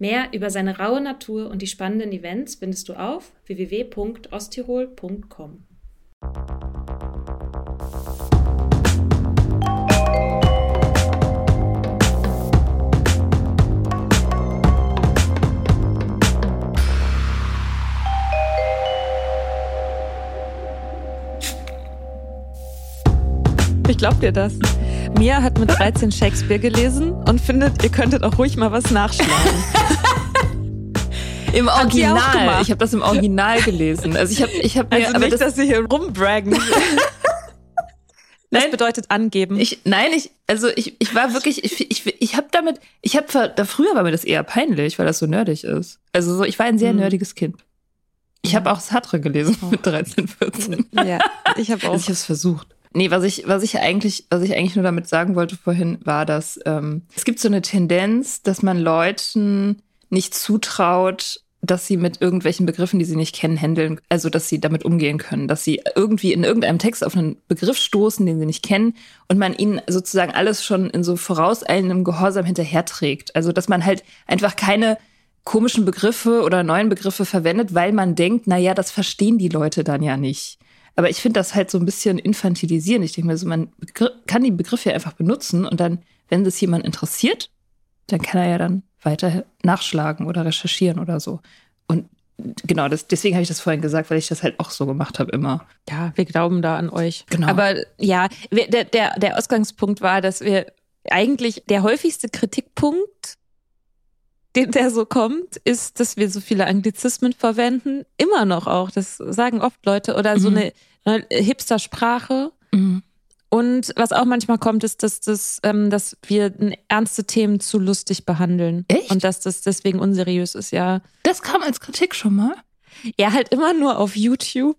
Mehr über seine raue Natur und die spannenden Events findest du auf www.osttirol.com. Ich glaub dir das. Mia hat mit 13 Shakespeare gelesen und findet, ihr könntet auch ruhig mal was nachschlagen. Im Original. Ich habe das im Original gelesen. Also ich habe ich hab mir Also aber nicht, das, dass sie hier rumbraggen. Das Nein. bedeutet angeben. ich nein, ich also ich, ich war wirklich ich ich, ich habe damit ich habe da früher war mir das eher peinlich, weil das so nerdig ist. Also so ich war ein sehr Mhm. nerdiges Kind. Ich habe auch Sartre gelesen mit 13, 14. ja, ich habe auch. Also ich habe es versucht. Nee, was ich, was ich eigentlich, was ich eigentlich nur damit sagen wollte vorhin, war, dass ähm, es gibt so eine Tendenz, dass man Leuten nicht zutraut, dass sie mit irgendwelchen Begriffen, die sie nicht kennen, handeln, also dass sie damit umgehen können, dass sie irgendwie in irgendeinem Text auf einen Begriff stoßen, den sie nicht kennen, und man ihnen sozusagen alles schon in so vorauseilendem Gehorsam hinterherträgt. Also dass man halt einfach keine komischen Begriffe oder neuen Begriffe verwendet, weil man denkt, na ja, das verstehen die Leute dann ja nicht. Aber ich finde das halt so ein bisschen infantilisieren. Ich denke mir so, man kann die Begriffe ja einfach benutzen und dann, wenn das jemand interessiert, dann kann er ja dann weiter nachschlagen oder recherchieren oder so. Und genau, das, deswegen habe ich das vorhin gesagt, weil ich das halt auch so gemacht habe immer. Ja, wir glauben da an euch. Genau. Aber ja, der, der, der Ausgangspunkt war, dass wir eigentlich der häufigste Kritikpunkt, den der so kommt, ist, dass wir so viele Anglizismen verwenden. Immer noch auch. Das sagen oft Leute. Oder so Mhm. eine, eine Hipster-Sprache. Und was auch manchmal kommt, ist, dass, das, ähm, dass wir ernste Themen zu lustig behandeln. Echt? Und dass das deswegen unseriös ist, ja. Das kam als Kritik schon mal. Ja, halt immer nur auf YouTube.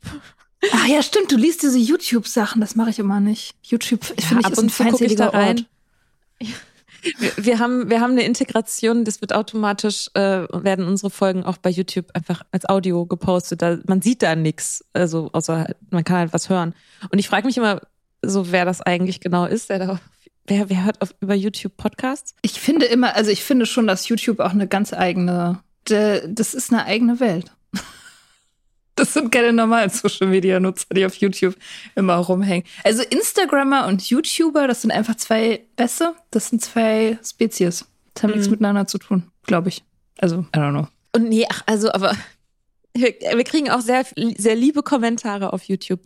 Ach ja, stimmt, du liest diese YouTube-Sachen, das mache ich immer nicht. YouTube, ich Ja, finde ich, ist ein feindseliger. Ort. Wir, wir, haben, wir haben eine Integration, das wird automatisch, äh, werden unsere Folgen auch bei YouTube einfach als Audio gepostet. Da, man sieht da nichts, also außer halt, man kann halt was hören. Und ich frage mich immer, so wer das eigentlich genau ist, wer, da, wer, wer hört auf, über YouTube Podcasts? Ich finde immer, also ich finde schon, dass YouTube auch eine ganz eigene, das ist eine eigene Welt. Das sind keine normalen Social Media Nutzer, die auf YouTube immer rumhängen. Also Instagrammer und YouTuber, das sind einfach zwei Bässe, das sind zwei Spezies. Das haben nichts Mhm. miteinander zu tun, glaube ich. Also, I don't know. Und nee, ach, also, aber wir, kriegen auch sehr, sehr liebe Kommentare auf YouTube.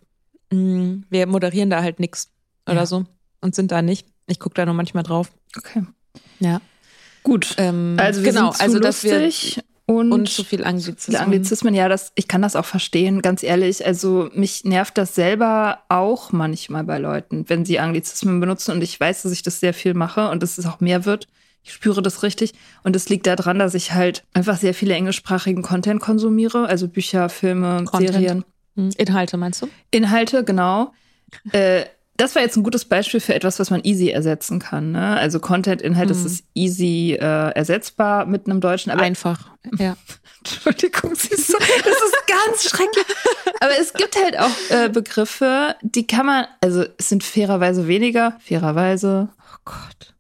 Mm, Wir moderieren da halt nix oder Ja. so und sind da nicht. Ich gucke da nur manchmal drauf. Okay. Ja. Gut. Ähm, Also wir genau, sind zu also lustig und, und zu viel Anglizismen. Anglizismen, ja, das, ich kann das auch verstehen, ganz ehrlich. Also mich nervt das selber auch manchmal bei Leuten, wenn sie Anglizismen benutzen und ich weiß, dass ich das sehr viel mache und dass es auch mehr wird. Ich spüre das richtig und es liegt daran, dass ich halt einfach sehr viele englischsprachigen Content konsumiere, also Bücher, Filme, Content. Serien. Hm, Inhalte meinst du? Inhalte, genau. äh, das war jetzt ein gutes Beispiel für etwas, was man easy ersetzen kann. Ne? Also Content-Inhalt Mhm. ist easy äh, ersetzbar mit einem deutschen, aber Einfach. Ja. Entschuldigung, siehst du, das ist ganz schrecklich. Aber es gibt halt auch äh, Begriffe, die kann man, also es sind fairerweise weniger, fairerweise, oh Gott.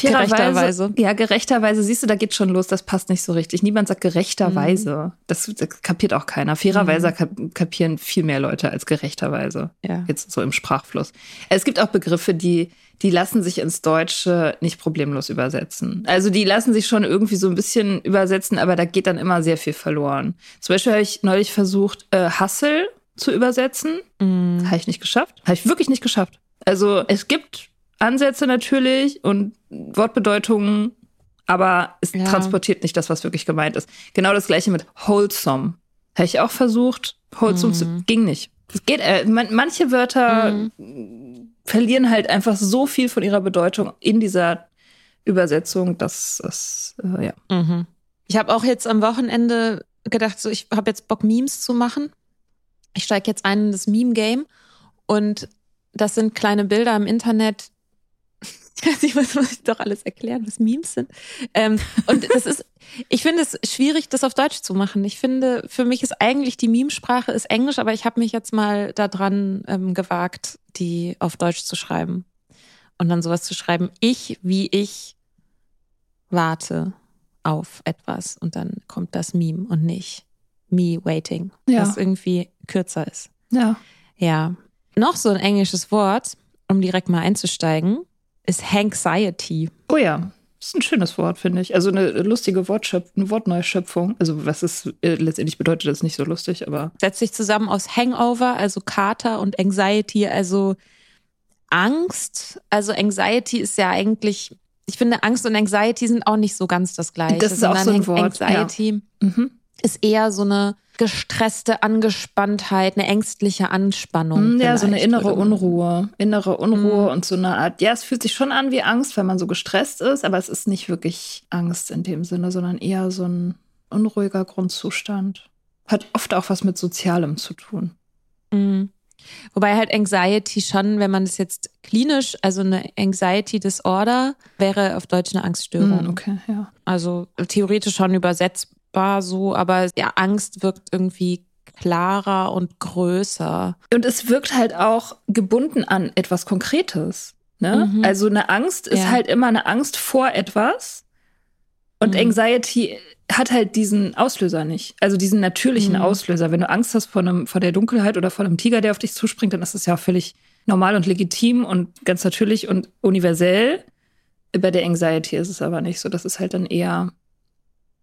Fairerweise, Gerechterweise. Ja, gerechterweise. Siehst du, da geht schon los, das passt nicht so richtig. Niemand sagt gerechterweise. Das, das kapiert auch keiner. Fairerweise kap kapieren viel mehr Leute als gerechterweise. Ja. Jetzt so im Sprachfluss. Es gibt auch Begriffe, die, die lassen sich ins Deutsche nicht problemlos übersetzen. Also die lassen sich schon irgendwie so ein bisschen übersetzen, aber da geht dann immer sehr viel verloren. Zum Beispiel habe ich neulich versucht, äh, Hustle zu übersetzen. Mhm. Habe ich nicht geschafft. Habe ich wirklich nicht geschafft. Also es gibt Ansätze natürlich und Wortbedeutungen, aber es Ja. transportiert nicht das, was wirklich gemeint ist. Genau das gleiche mit wholesome. Habe ich auch versucht. Wholesome zu- ging nicht. Es geht, äh, man, manche Wörter verlieren halt einfach so viel von ihrer Bedeutung in dieser Übersetzung, dass es, äh, ja. Mhm. Ich habe auch jetzt am Wochenende gedacht, so ich habe jetzt Bock, Memes zu machen. Ich steige jetzt ein in das Meme-Game und das sind kleine Bilder im Internet. Ich weiß muss ich doch alles erklären, was Memes sind. Ähm, und das ist, ich finde es schwierig, das auf Deutsch zu machen. Ich finde, für mich ist eigentlich die Memesprache ist Englisch, aber ich habe mich jetzt mal daran ähm, gewagt, die auf Deutsch zu schreiben. Und dann sowas zu schreiben, ich, wie ich warte auf etwas und dann kommt das Meme und nicht me waiting, Ja. was irgendwie kürzer ist. Ja. Ja. Noch so ein englisches Wort, um direkt mal einzusteigen, ist Hanxiety. Oh ja. Das ist ein schönes Wort, finde ich. Also eine lustige Wortschöpf eine Wortneuschöpfung. Also was es äh, letztendlich bedeutet, ist nicht so lustig, aber Setzt sich zusammen aus Hangover, also Kater und Anxiety, also Angst. Also Anxiety ist ja eigentlich, ich finde, Angst und Anxiety sind auch nicht so ganz das gleiche. Das ist auch so ein Wort, Anxiety mhm. ist eher so eine gestresste Angespanntheit, eine ängstliche Anspannung. Mm, Ja, so eine innere Unruhe. Innere Unruhe Mhm. und so eine Art, ja, es fühlt sich schon an wie Angst, weil man so gestresst ist, aber es ist nicht wirklich Angst in dem Sinne, sondern eher so ein unruhiger Grundzustand. Hat oft auch was mit Sozialem zu tun. Mhm. Wobei halt Anxiety schon, wenn man das jetzt klinisch, also eine Anxiety Disorder, wäre auf Deutsch eine Angststörung. Mm, okay, ja. Also theoretisch schon übersetzbar so, aber ja, Angst wirkt irgendwie klarer und größer. Und es wirkt halt auch gebunden an etwas Konkretes. Ne? Mhm. Also eine Angst ist Ja. halt immer eine Angst vor etwas. Und Mhm. Anxiety hat halt diesen Auslöser nicht. Also diesen natürlichen Mhm. Auslöser. Wenn du Angst hast vor, einem, vor der Dunkelheit oder vor einem Tiger, der auf dich zuspringt, dann ist das ja auch völlig normal und legitim und ganz natürlich und universell. Bei der Anxiety ist es aber nicht so. Das ist halt dann eher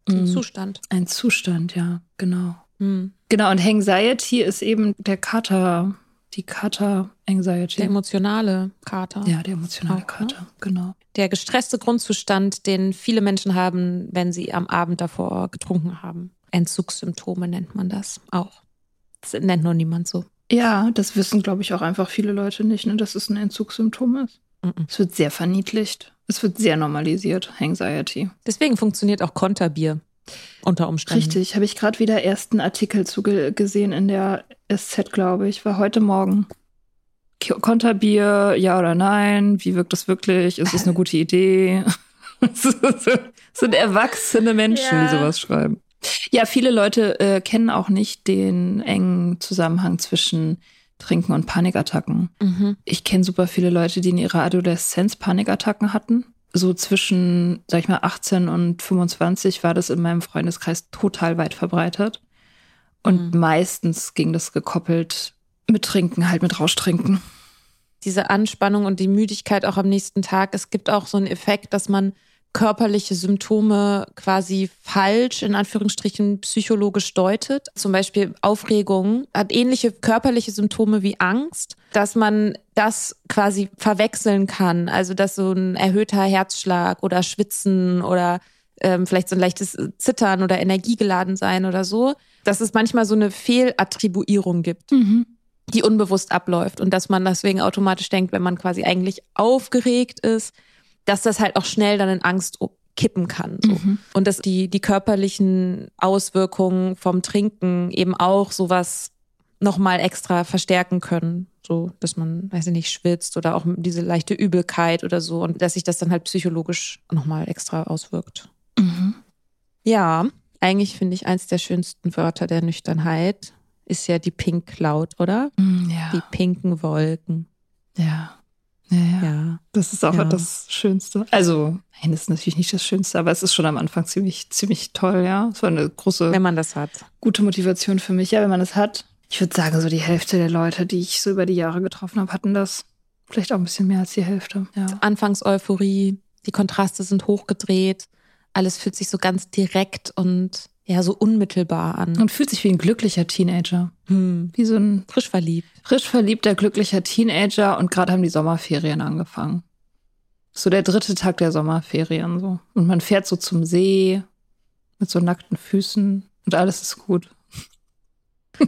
Ein mm, Zustand. ein Zustand, ja, genau. Mhm. Genau, und Anxiety ist eben der Kater, die Kater-Anxiety. Der emotionale Kater. Ja, der emotionale Auch, ne? Kater, genau. Der gestresste Grundzustand, den viele Menschen haben, wenn sie am Abend davor getrunken haben. Entzugssymptome nennt man das auch. Das nennt nur niemand so. Ja, das wissen, glaube ich, auch einfach viele Leute nicht, ne, dass es ein Entzugssymptom ist. Mhm. Es wird sehr verniedlicht. Es wird sehr normalisiert, Anxiety. Deswegen funktioniert auch Konterbier unter Umständen. Richtig, habe ich gerade wieder ersten Artikel zu ge gesehen in der SZ, glaube ich, war heute Morgen. Konterbier, ja oder nein? Wie wirkt das wirklich? Ist es eine gute Idee? sind erwachsene Menschen, Ja. die sowas schreiben. Ja, viele Leute äh, kennen auch nicht den engen Zusammenhang zwischen Trinken und Panikattacken. Mhm. Ich kenne super viele Leute, die in ihrer Adoleszenz Panikattacken hatten. So zwischen, sag ich mal, 18 und 25 war das in meinem Freundeskreis total weit verbreitet. Und Mhm. meistens ging das gekoppelt mit Trinken, halt mit Rauschtrinken. diese Anspannung und die Müdigkeit auch am nächsten Tag. Es gibt auch so einen Effekt, dass man körperliche Symptome quasi falsch, in Anführungsstrichen, psychologisch deutet. Zum Beispiel Aufregung hat ähnliche körperliche Symptome wie Angst, dass man das quasi verwechseln kann. Also, dass so ein erhöhter Herzschlag oder Schwitzen oder ähm, vielleicht so ein leichtes Zittern oder Energiegeladen sein oder so, dass es manchmal so eine Fehlattribuierung gibt die unbewusst abläuft und dass man deswegen automatisch denkt, wenn man quasi eigentlich aufgeregt ist, dass das halt auch schnell dann in Angst kippen kann. So. Mhm. Und dass die, die körperlichen Auswirkungen vom Trinken eben auch sowas nochmal extra verstärken können. So, dass man, weiß ich nicht, schwitzt oder auch diese leichte Übelkeit oder so und dass sich das dann halt psychologisch nochmal extra auswirkt. Mhm. Ja, eigentlich finde ich eins der schönsten Wörter der Nüchternheit ist ja die Pink Cloud, oder? Mm, Ja. Die pinken Wolken. ja. Ja, ja. Das ist auch Ja. das Schönste. Also, nein, das ist natürlich nicht das Schönste, aber es ist schon am Anfang ziemlich, ziemlich toll, ja. Es war eine große, Wenn man das hat. gute Motivation für mich, ja, wenn man es hat. Ich würde sagen, so die Hälfte der Leute, die ich so über die Jahre getroffen habe, hatten das. Vielleicht auch ein bisschen mehr als die Hälfte. Ja. Anfangseuphorie, die Kontraste sind hochgedreht, alles fühlt sich so ganz direkt und ja, so unmittelbar an. Und fühlt sich wie ein glücklicher Teenager. Hm. Wie so ein Frisch verliebt. frisch verliebter, glücklicher Teenager und gerade haben die Sommerferien angefangen. So der dritte Tag der Sommerferien so. Und man fährt so zum See mit so nackten Füßen und alles ist gut.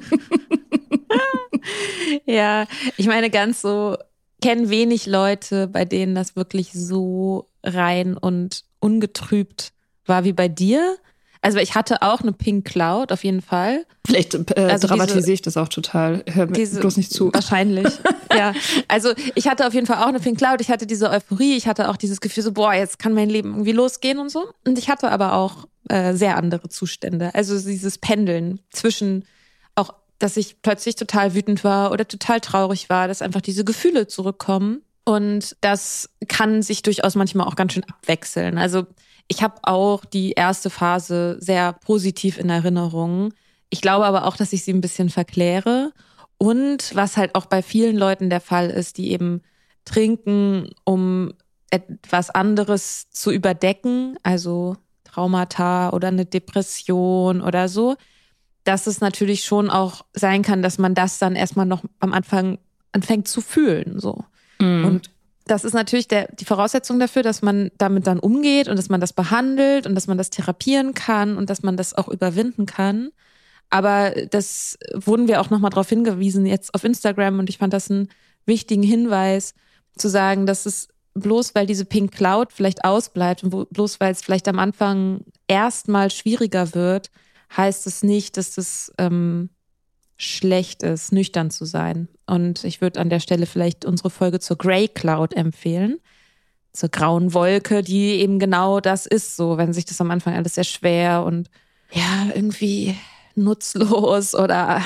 Ja, ich meine, ganz so, kennen wenig Leute, bei denen das wirklich so rein und ungetrübt war wie bei dir. Also ich hatte auch eine Pink Cloud, auf jeden Fall. Vielleicht äh, Also dramatisiere diese- ich das auch total. Hör mir Diese- bloß nicht zu. Wahrscheinlich. ja. Also ich hatte auf jeden Fall auch eine Pink Cloud. Ich hatte diese Euphorie. Ich hatte auch dieses Gefühl so, boah, jetzt kann mein Leben irgendwie losgehen und so. Und ich hatte aber auch äh, sehr andere Zustände. Also dieses Pendeln zwischen auch, dass ich plötzlich total wütend war oder total traurig war, dass einfach diese Gefühle zurückkommen. Und das kann sich durchaus manchmal auch ganz schön abwechseln. Also ich habe auch die erste Phase sehr positiv in Erinnerung. Ich glaube aber auch, dass ich sie ein bisschen verkläre. Und was halt auch bei vielen Leuten der Fall ist, die eben trinken, um etwas anderes zu überdecken, also Traumata oder eine Depression oder so, dass es natürlich schon auch sein kann, dass man das dann erstmal noch am Anfang anfängt zu fühlen, so. Mhm. Und das ist natürlich der, die Voraussetzung dafür, dass man damit dann umgeht und dass man das behandelt und dass man das therapieren kann und dass man das auch überwinden kann. Aber das wurden wir auch nochmal darauf hingewiesen jetzt auf Instagram und ich fand das einen wichtigen Hinweis zu sagen, dass es bloß weil diese Pink Cloud vielleicht ausbleibt und bloß weil es vielleicht am Anfang erstmal schwieriger wird, heißt es nicht, dass das ähm, schlecht ist, nüchtern zu sein. Und ich würde an der Stelle vielleicht unsere Folge zur Grey Cloud empfehlen. Zur grauen Wolke, die eben genau das ist, so, wenn sich das am Anfang alles sehr schwer und ja, irgendwie nutzlos oder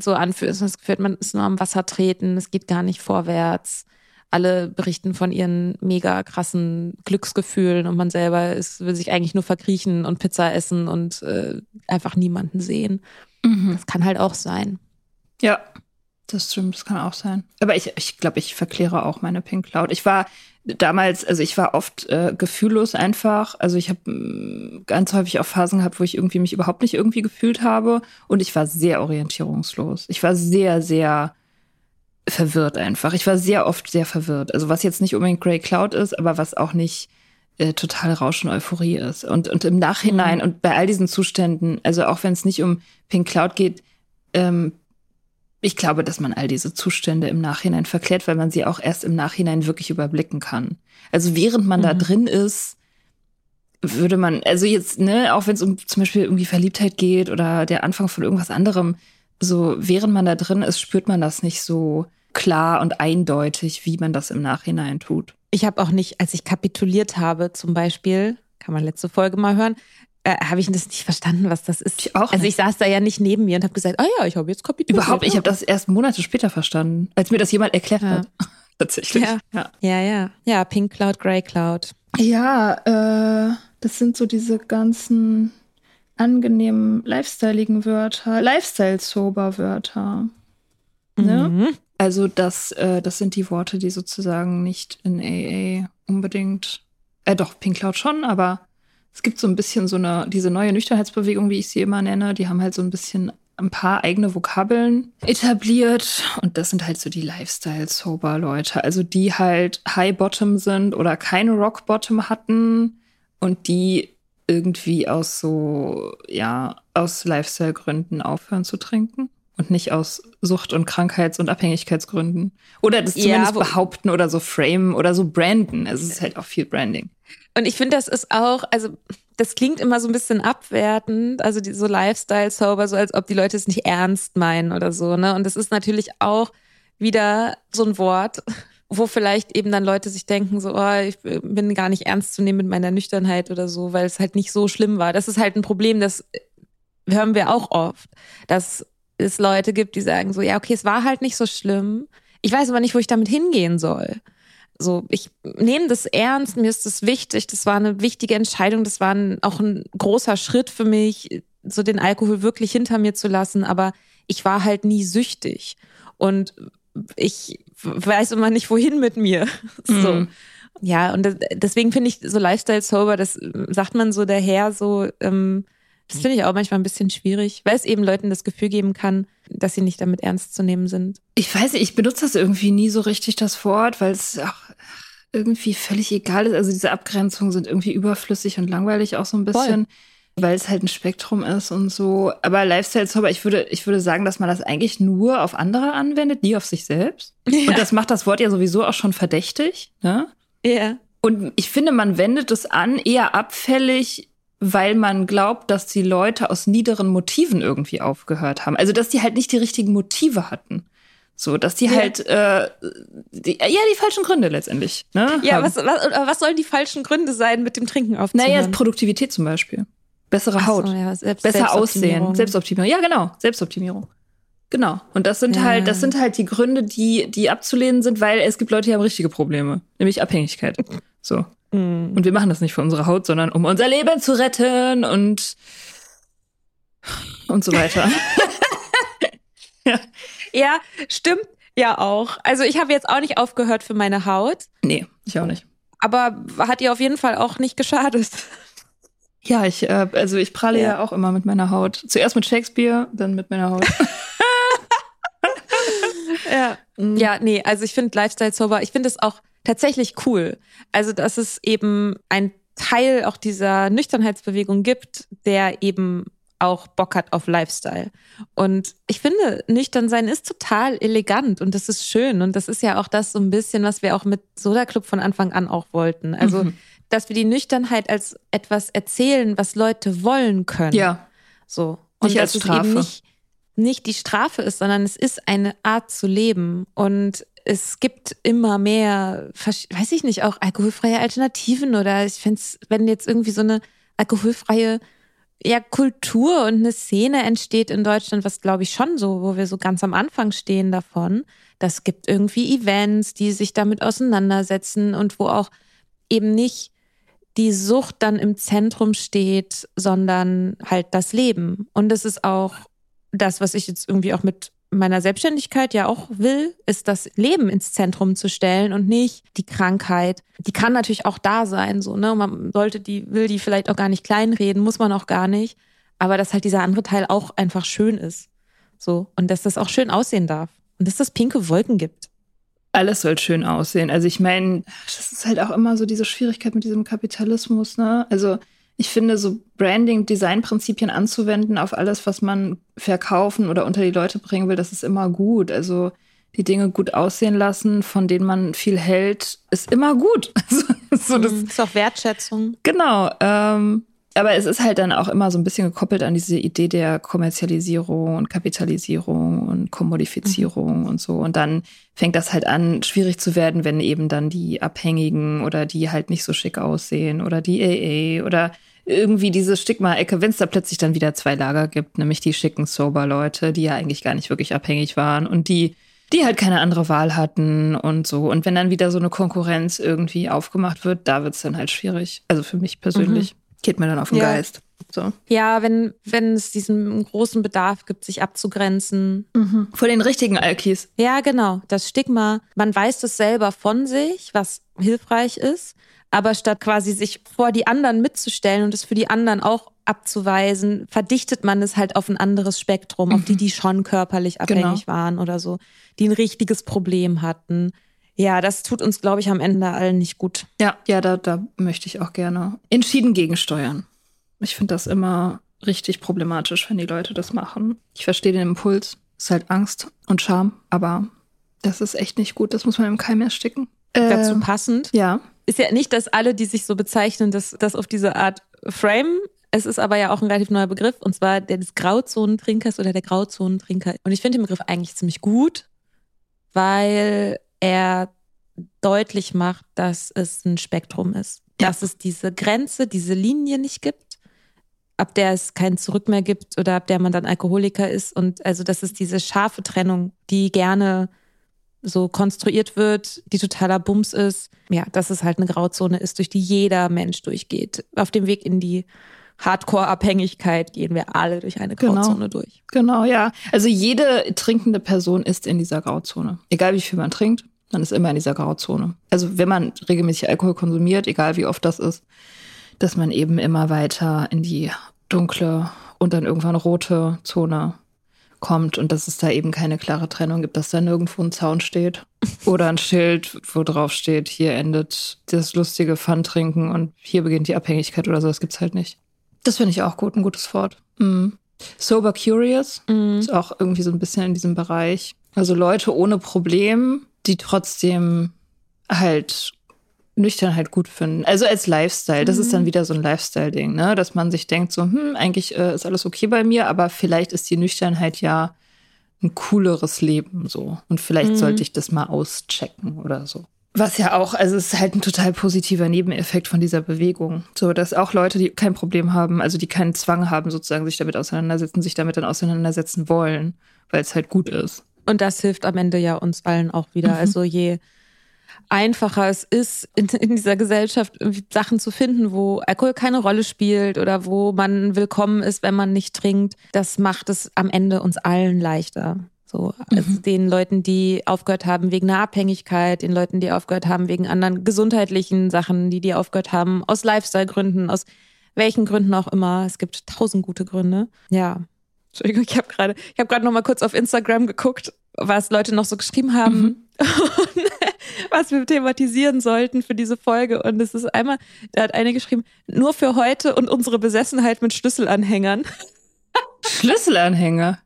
so anfühlt, Gefühl hat, man ist nur am Wasser treten, es geht gar nicht vorwärts. Alle berichten von ihren mega krassen Glücksgefühlen und man selber ist, will sich eigentlich nur verkriechen und Pizza essen und äh, einfach niemanden sehen. Mhm. Das kann halt auch sein. Ja, das stimmt, das kann auch sein. Aber ich, ich glaube, ich verkläre auch meine Pink Cloud. Ich war damals, also ich war oft äh, gefühllos einfach. Also ich habe ganz häufig auch Phasen gehabt, wo ich irgendwie mich überhaupt nicht irgendwie gefühlt habe. Und ich war sehr orientierungslos. Ich war sehr, sehr verwirrt einfach. Ich war sehr oft sehr verwirrt. Also was jetzt nicht unbedingt Grey Cloud ist, aber was auch nicht äh, total Rausch und Euphorie ist. Und, und im Nachhinein und bei all diesen Zuständen, also auch wenn es nicht um Pink Cloud geht, ähm, ich glaube, dass man all diese Zustände im Nachhinein verklärt, weil man sie auch erst im Nachhinein wirklich überblicken kann. Also während man da drin ist, würde man, also jetzt, ne, auch wenn es um zum Beispiel irgendwie Verliebtheit geht oder der Anfang von irgendwas anderem, so während man da drin ist, spürt man das nicht so klar und eindeutig, wie man das im Nachhinein tut. Ich habe auch nicht, als ich kapituliert habe, zum Beispiel, kann man letzte Folge mal hören, äh, habe ich das nicht verstanden, was das ist. Ich auch Also nicht. ich saß da ja nicht neben mir und habe gesagt, ah ja, ich habe jetzt kapituliert. Überhaupt, ich habe das erst Monate später verstanden, als mir das jemand erklärt Ja. hat. Tatsächlich. Ja. ja. Ja, ja. Ja, Pink Cloud, Grey Cloud. Ja, äh, das sind so diese ganzen angenehmen, lifestyleigen Wörter, Lifestyle-Sober-Wörter. Ne? Mhm. Also das, äh, das sind die Worte, die sozusagen nicht in AA unbedingt, äh, doch, Pink Cloud schon, aber es gibt so ein bisschen so eine, diese neue Nüchternheitsbewegung, wie ich sie immer nenne, die haben halt so ein bisschen ein paar eigene Vokabeln etabliert. Und das sind halt so die Lifestyle-Sober-Leute, also die halt High-Bottom sind oder keine Rock-Bottom hatten und die irgendwie aus so, ja, aus Lifestyle-Gründen aufhören zu trinken und nicht aus Sucht- und Krankheits- und Abhängigkeitsgründen. Oder das Ja, zumindest wo- behaupten oder so framen oder so branden. Also es ist halt auch viel Branding. Und ich finde, das ist auch, also das klingt immer so ein bisschen abwertend, also die, so Lifestyle-Sober, so als ob die Leute es nicht ernst meinen oder so, ne? Und das ist natürlich auch wieder so ein Wort, wo vielleicht eben dann Leute sich denken, so, oh, ich bin gar nicht ernst zu nehmen mit meiner Nüchternheit oder so, weil es halt nicht so schlimm war. Das ist halt ein Problem, das hören wir auch oft, dass es Leute gibt, die sagen so, ja, okay, es war halt nicht so schlimm. Ich weiß aber nicht, wo ich damit hingehen soll. So, ich nehme das ernst, mir ist das wichtig, das war eine wichtige Entscheidung, das war ein, auch ein großer Schritt für mich, so den Alkohol wirklich hinter mir zu lassen, aber ich war halt nie süchtig. Und ich weiß immer nicht, wohin mit mir. So. Mhm. Ja, und deswegen finde ich so Lifestyle Sober, das sagt man so daher so, ähm, das finde ich auch manchmal ein bisschen schwierig, weil es eben Leuten das Gefühl geben kann, dass sie nicht damit ernst zu nehmen sind. Ich weiß nicht, ich benutze das irgendwie nie so richtig, das Wort, weil es auch irgendwie völlig egal ist. Also diese Abgrenzungen sind irgendwie überflüssig und langweilig auch so ein bisschen. Voll. Weil es halt ein Spektrum ist und so. Aber Lifestyle-Zauber, ich würde, ich würde sagen, dass man das eigentlich nur auf andere anwendet, nie auf sich selbst. Ja. Und das macht das Wort ja sowieso auch schon verdächtig. Ne? Ja. Und ich finde, man wendet es an, eher abfällig weil man glaubt, dass die Leute aus niederen Motiven irgendwie aufgehört haben. Also dass die halt nicht die richtigen Motive hatten. So, dass die ja. halt äh, die, ja die falschen Gründe letztendlich. Ne, ja, was, was, was sollen die falschen Gründe sein, mit dem Trinken aufzuhören? Naja, Produktivität zum Beispiel. Bessere Haut. So, ja, Selbst, besser aussehen. Selbstoptimierung. Ja, genau. Selbstoptimierung. Genau. Und das sind ja. halt, das sind halt die Gründe, die, die abzulehnen sind, weil es gibt Leute, die haben richtige Probleme. Nämlich Abhängigkeit. So. Mhm. Und wir machen das nicht für unsere Haut, sondern um unser Leben zu retten und und so weiter. ja. ja, stimmt ja auch. Also ich habe jetzt auch nicht aufgehört für meine Haut. Nee, ich auch nicht. Aber hat ihr auf jeden Fall auch nicht geschadet. Ja, ich, äh, also ich pralle ja. ja auch immer mit meiner Haut. Zuerst mit Shakespeare, dann mit meiner Haut. ja. Mhm. ja, nee, also ich finde Lifestyle Sober, ich finde es auch tatsächlich cool. Also, dass es eben ein Teil auch dieser Nüchternheitsbewegung gibt, der eben auch Bock hat auf Lifestyle. Und ich finde, nüchtern sein ist total elegant und das ist schön. Und das ist ja auch das so ein bisschen, was wir auch mit Soda Club von Anfang an auch wollten. Also, mhm. dass wir die Nüchternheit als etwas erzählen, was Leute wollen können. Ja. So. Und nicht als Strafe. Nicht, nicht die Strafe ist, sondern es ist eine Art zu leben. Und es gibt immer mehr, weiß ich nicht, auch alkoholfreie Alternativen oder ich finde es, wenn jetzt irgendwie so eine alkoholfreie ja, Kultur und eine Szene entsteht in Deutschland, was glaube ich schon so, wo wir so ganz am Anfang stehen davon. Das gibt irgendwie Events, die sich damit auseinandersetzen und wo auch eben nicht die Sucht dann im Zentrum steht, sondern halt das Leben. Und es ist auch das, was ich jetzt irgendwie auch mit meiner Selbstständigkeit ja auch will, ist das Leben ins Zentrum zu stellen und nicht die Krankheit. Die kann natürlich auch da sein, so, ne? Man sollte die, will die vielleicht auch gar nicht kleinreden, muss man auch gar nicht. Aber dass halt dieser andere Teil auch einfach schön ist. So. Und dass das auch schön aussehen darf. Und dass das pinke Wolken gibt. Alles soll schön aussehen. Also ich meine, das ist halt auch immer so diese Schwierigkeit mit diesem Kapitalismus, ne? Also ich finde, so Branding, Design-Prinzipien anzuwenden auf alles, was man verkaufen oder unter die Leute bringen will, das ist immer gut. Also die Dinge gut aussehen lassen, von denen man viel hält, ist immer gut. So das mhm, ist auch Wertschätzung. Genau. Ähm, aber es ist halt dann auch immer so ein bisschen gekoppelt an diese Idee der Kommerzialisierung und Kapitalisierung und Kommodifizierung mhm. und so. Und dann fängt das halt an, schwierig zu werden, wenn eben dann die Abhängigen oder die halt nicht so schick aussehen oder die AA oder irgendwie diese Stigma-Ecke, wenn es da plötzlich dann wieder zwei Lager gibt, nämlich die schicken Sober-Leute, die ja eigentlich gar nicht wirklich abhängig waren und die, die halt keine andere Wahl hatten und so. Und wenn dann wieder so eine Konkurrenz irgendwie aufgemacht wird, da wird es dann halt schwierig. Also für mich persönlich. Mhm. Geht mir dann auf den ja. Geist. So. Ja, wenn, wenn es diesen großen Bedarf gibt, sich abzugrenzen. Mhm. Vor den richtigen Alkis. Ja, genau. Das Stigma, man weiß das selber von sich, was hilfreich ist. Aber statt quasi sich vor die anderen mitzustellen und es für die anderen auch abzuweisen, verdichtet man es halt auf ein anderes Spektrum, mhm. auf die, mhm. die schon körperlich abhängig genau. waren oder so, die ein richtiges Problem hatten. Ja, das tut uns, glaube ich, am Ende allen nicht gut. Ja, ja, da, da möchte ich auch gerne entschieden gegensteuern. Ich finde das immer richtig problematisch, wenn die Leute das machen. Ich verstehe den Impuls. Ist halt Angst und Scham, aber das ist echt nicht gut. Das muss man im Keim ersticken. Äh, Dazu passend. Ja ist ja nicht, dass alle, die sich so bezeichnen, das, das auf diese Art frame. Es ist aber ja auch ein relativ neuer Begriff, und zwar der des Grauzonentrinkers oder der Grauzonentrinker. Und ich finde den Begriff eigentlich ziemlich gut, weil er deutlich macht, dass es ein Spektrum ist. Ja. Dass es diese Grenze, diese Linie nicht gibt, ab der es kein Zurück mehr gibt oder ab der man dann Alkoholiker ist. Und also, dass es diese scharfe Trennung, die gerne so konstruiert wird, die totaler Bums ist. Ja, dass es halt eine Grauzone ist, durch die jeder Mensch durchgeht. Auf dem Weg in die Hardcore-Abhängigkeit gehen wir alle durch eine Genau. Grauzone durch. Genau, ja. Also jede trinkende Person ist in dieser Grauzone. Egal wie viel man trinkt, man ist immer in dieser Grauzone. Also wenn man regelmäßig Alkohol konsumiert, egal wie oft das ist, dass man eben immer weiter in die dunkle und dann irgendwann rote Zone kommt und dass es da eben keine klare Trennung gibt, dass da nirgendwo ein Zaun steht oder ein Schild, wo drauf steht, hier endet das lustige Fun-Trinken und hier beginnt die Abhängigkeit oder so. Das gibt's halt nicht. Das finde ich auch gut, ein gutes Wort. Mhm. Sober Curious ist auch irgendwie so ein bisschen in diesem Bereich. Also Leute ohne Problem, die trotzdem halt nüchtern halt gut finden. Also als Lifestyle. Das ist dann wieder so ein Lifestyle-Ding, ne? Dass man sich denkt, so, hm, eigentlich äh, ist alles okay bei mir, aber vielleicht ist die Nüchternheit ja ein cooleres Leben so. Und vielleicht sollte ich das mal auschecken oder so. Was ja auch, also es ist halt ein total positiver Nebeneffekt von dieser Bewegung. So, dass auch Leute, die kein Problem haben, also die keinen Zwang haben, sozusagen sich damit auseinandersetzen, sich damit dann auseinandersetzen wollen, weil es halt gut ist. Und das hilft am Ende ja uns allen auch wieder. Also je einfacher es ist, in, in dieser Gesellschaft Sachen zu finden, wo Alkohol keine Rolle spielt oder wo man willkommen ist, wenn man nicht trinkt, das macht es am Ende uns allen leichter. So, also den Leuten, die aufgehört haben wegen einer Abhängigkeit, den Leuten, die aufgehört haben wegen anderen gesundheitlichen Sachen, die die aufgehört haben, aus Lifestyle-Gründen, aus welchen Gründen auch immer. Es gibt tausend gute Gründe. Ja. Entschuldigung, ich habe gerade, ich habe gerade noch mal kurz auf Instagram geguckt, was Leute noch so geschrieben haben, und was wir thematisieren sollten für diese Folge. Und es ist einmal, da hat eine geschrieben, nur für heute und unsere Besessenheit mit Schlüsselanhängern. Schlüsselanhänger.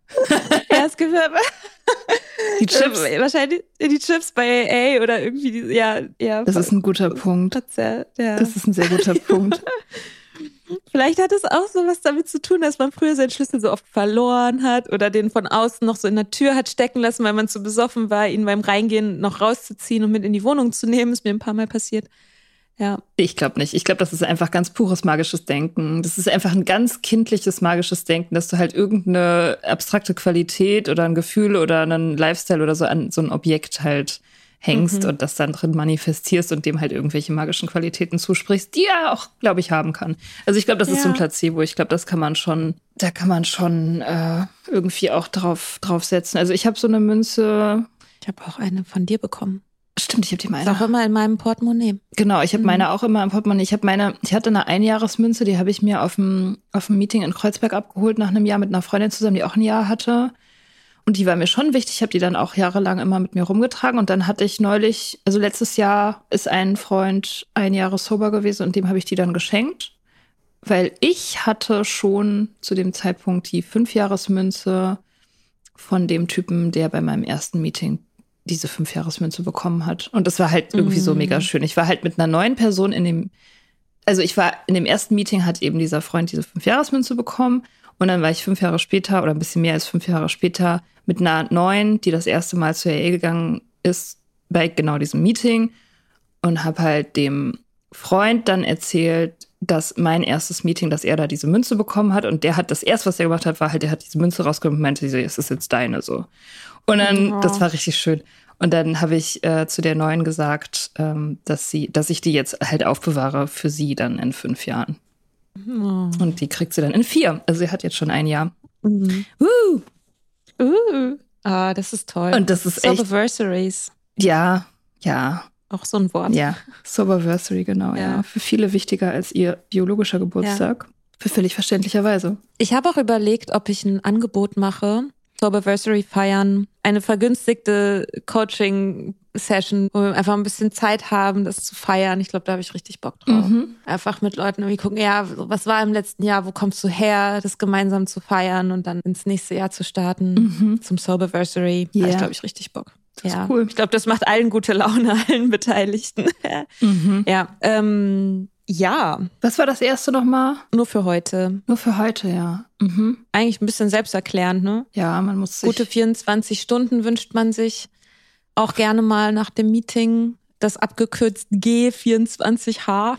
ja, es gibt Die Chips. Äh, wahrscheinlich die Chips bei AA oder irgendwie, die, ja, ja. Das ist ein guter Punkt. Ja, ja. Das ist ein sehr guter Punkt. Vielleicht hat es auch so was damit zu tun, dass man früher seinen Schlüssel so oft verloren hat oder den von außen noch so in der Tür hat stecken lassen, weil man zu besoffen war, ihn beim Reingehen noch rauszuziehen und mit in die Wohnung zu nehmen. Ist mir ein paar Mal passiert. Ja. Ich glaube nicht. Ich glaube, das ist einfach ganz pures magisches Denken. Das ist einfach ein ganz kindliches magisches Denken, dass du halt irgendeine abstrakte Qualität oder ein Gefühl oder einen Lifestyle oder so an so ein Objekt halt hängst und das dann drin manifestierst und dem halt irgendwelche magischen Qualitäten zusprichst, die er auch, glaube ich, haben kann. Also ich glaube, das ist so ein Ja. Placebo. Ich glaube, das kann man schon, da kann man schon äh, irgendwie auch drauf draufsetzen. Also ich habe so eine Münze. Ich habe auch eine von dir bekommen. Stimmt, ich habe die Ist meine. auch immer in meinem Portemonnaie. Genau, ich habe meine auch immer im Portemonnaie. Ich habe meine, ich hatte eine Einjahresmünze, die habe ich mir auf dem auf dem Meeting in Kreuzberg abgeholt nach einem Jahr mit einer Freundin zusammen, die auch ein Jahr hatte. Und die war mir schon wichtig. Ich habe die dann auch jahrelang immer mit mir rumgetragen. Und dann hatte ich neulich, also letztes Jahr ist ein Freund ein Jahr sober gewesen und dem habe ich die dann geschenkt, weil ich hatte schon zu dem Zeitpunkt die Fünfjahresmünze von dem Typen, der bei meinem ersten Meeting diese Fünfjahresmünze bekommen hat. Und das war halt irgendwie so mega schön. Ich war halt mit einer neuen Person in dem, also ich war in dem ersten Meeting hat eben dieser Freund diese Fünfjahresmünze bekommen. Und dann war ich fünf Jahre später oder ein bisschen mehr als fünf Jahre später mit einer neuen, die das erste Mal zur AA gegangen ist, bei genau diesem Meeting und habe halt dem Freund dann erzählt, dass mein erstes Meeting, dass er da diese Münze bekommen hat und der hat das erste, was er gemacht hat, war halt, der hat diese Münze rausgenommen und meinte, so, es ist jetzt deine so. Und dann, das war richtig schön. Und dann habe ich äh, zu der neuen gesagt, ähm, dass sie, dass ich die jetzt halt aufbewahre für sie dann in fünf Jahren. Und die kriegt sie dann in vier. Also sie hat jetzt schon ein Jahr. Mhm. Woo! Uh. Ah, das ist toll. Und das ist echt, Soberversaries. ja, ja, Auch so ein Wort. ja. Soberversary, genau, ja. Ja. Für viele wichtiger als ihr biologischer Geburtstag. Für völlig verständlicherweise. Ich habe auch überlegt, ob ich ein Angebot mache. Soberversary feiern. Eine vergünstigte Coaching-Session, wo wir einfach ein bisschen Zeit haben, das zu feiern. Ich glaube, da habe ich richtig Bock drauf. Mhm. Einfach mit Leuten irgendwie gucken, ja, was war im letzten Jahr, wo kommst du her, das gemeinsam zu feiern und dann ins nächste Jahr zu starten zum Soberversary. Da hab Ja. ich, glaube ich, richtig Bock. Das ist ja, cool. ich glaube, das macht allen gute Laune, allen Beteiligten. Mhm. ja, ähm, ja, Was war das erste nochmal? nur für heute. Nur für heute, ja. Mhm. Eigentlich ein bisschen selbsterklärend, ne? Ja, man muss sich. Gute 24 Stunden wünscht man sich. Auch gerne mal nach dem Meeting das abgekürzt G24H.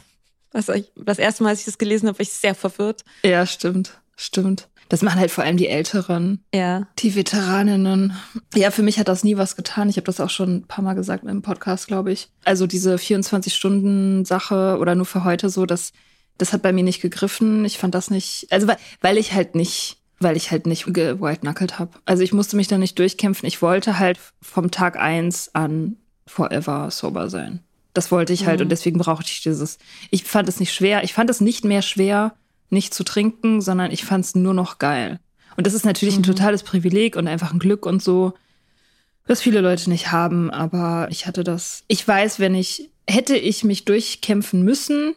Das, das erste Mal, als ich das gelesen habe, war ich sehr verwirrt. Ja, stimmt. Stimmt. Das machen halt vor allem die Älteren. Ja. Die Veteraninnen. Ja, für mich hat das nie was getan. Ich habe das auch schon ein paar Mal gesagt im Podcast, glaube ich. Also diese 24-Stunden-Sache oder nur für heute so, das, das hat bei mir nicht gegriffen. Ich fand das nicht, also weil, weil ich halt nicht, weil ich halt nicht white-knuckled habe. Also ich musste mich da nicht durchkämpfen. Ich wollte halt vom Tag eins an forever sober sein. Das wollte ich halt mhm. und deswegen brauchte ich dieses. Ich fand es nicht schwer. Ich fand es nicht mehr schwer, nicht zu trinken, sondern ich fand es nur noch geil. Und das ist natürlich mhm. ein totales Privileg und einfach ein Glück und so, was viele Leute nicht haben. Aber ich hatte das. Ich weiß, wenn ich hätte ich mich durchkämpfen müssen,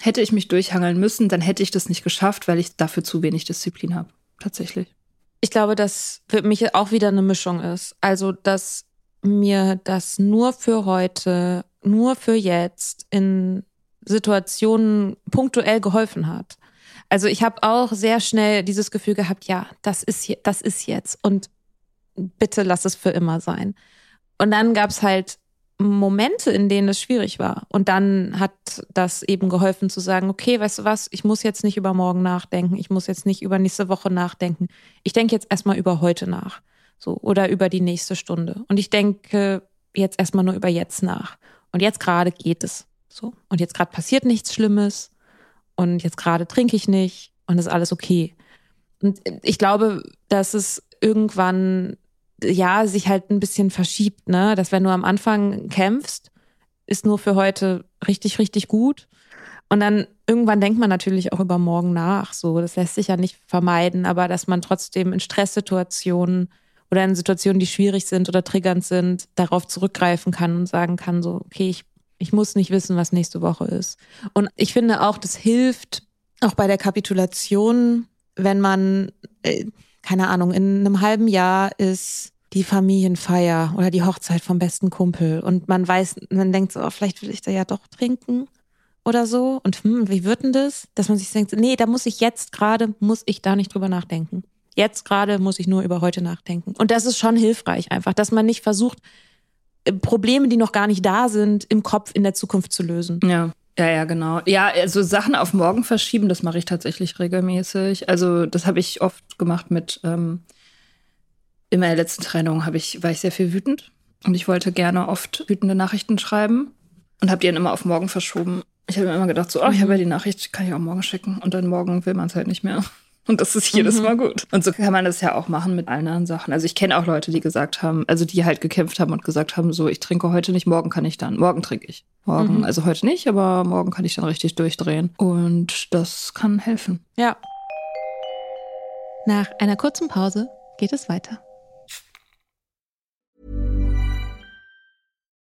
hätte ich mich durchhangeln müssen, dann hätte ich das nicht geschafft, weil ich dafür zu wenig Disziplin habe. Tatsächlich. Ich glaube, dass für mich auch wieder eine Mischung ist. Also, dass mir das nur für heute, nur für jetzt in Situationen punktuell geholfen hat. Also ich habe auch sehr schnell dieses Gefühl gehabt, ja, das ist das ist jetzt und bitte lass es für immer sein. Und dann gab es halt Momente, in denen es schwierig war. Und dann hat das eben geholfen zu sagen, okay, weißt du was, ich muss jetzt nicht über morgen nachdenken, ich muss jetzt nicht über nächste Woche nachdenken. Ich denke jetzt erstmal über heute nach. So, oder über die nächste Stunde. Und ich denke jetzt erstmal nur über jetzt nach. Und jetzt gerade geht es. So. Und jetzt gerade passiert nichts Schlimmes. Und jetzt gerade trinke ich nicht. Und ist alles okay. Und ich glaube, dass es irgendwann, ja, sich halt ein bisschen verschiebt, ne? Dass wenn du am Anfang kämpfst, ist nur für heute richtig, richtig gut. Und dann irgendwann denkt man natürlich auch über morgen nach. So, das lässt sich ja nicht vermeiden, aber dass man trotzdem in Stresssituationen oder in Situationen, die schwierig sind oder triggernd sind, darauf zurückgreifen kann und sagen kann, so, okay, ich, ich muss nicht wissen, was nächste Woche ist. Und ich finde auch, das hilft auch bei der Kapitulation, wenn man, äh, keine Ahnung, in einem halben Jahr ist die Familienfeier oder die Hochzeit vom besten Kumpel und man weiß, man denkt so, oh, vielleicht will ich da ja doch trinken oder so und hm, wie wird denn das? Dass man sich denkt, nee, da muss ich jetzt gerade, muss ich da nicht drüber nachdenken. Jetzt gerade muss ich nur über heute nachdenken. Und das ist schon hilfreich einfach, dass man nicht versucht, äh, Probleme, die noch gar nicht da sind, im Kopf in der Zukunft zu lösen. Ja. Ja, ja, genau. Ja, also Sachen auf morgen verschieben, das mache ich tatsächlich regelmäßig. Also das habe ich oft gemacht mit, ähm, in meiner letzten Trennung habe ich, war ich sehr viel wütend und ich wollte gerne oft wütende Nachrichten schreiben und habe die dann immer auf morgen verschoben. Ich habe mir immer gedacht, so, oh, ich habe ja die Nachricht, kann ich auch morgen schicken und dann morgen will man es halt nicht mehr. Und das ist jedes mhm. Mal gut. Und so kann man das ja auch machen mit allen anderen Sachen. Also ich kenne auch Leute, die gesagt haben, also die halt gekämpft haben und gesagt haben, so, ich trinke heute nicht, morgen kann ich dann. Morgen trinke ich. Morgen, mhm. also heute nicht, aber morgen kann ich dann richtig durchdrehen. Und das kann helfen. Ja. Nach einer kurzen Pause geht es weiter.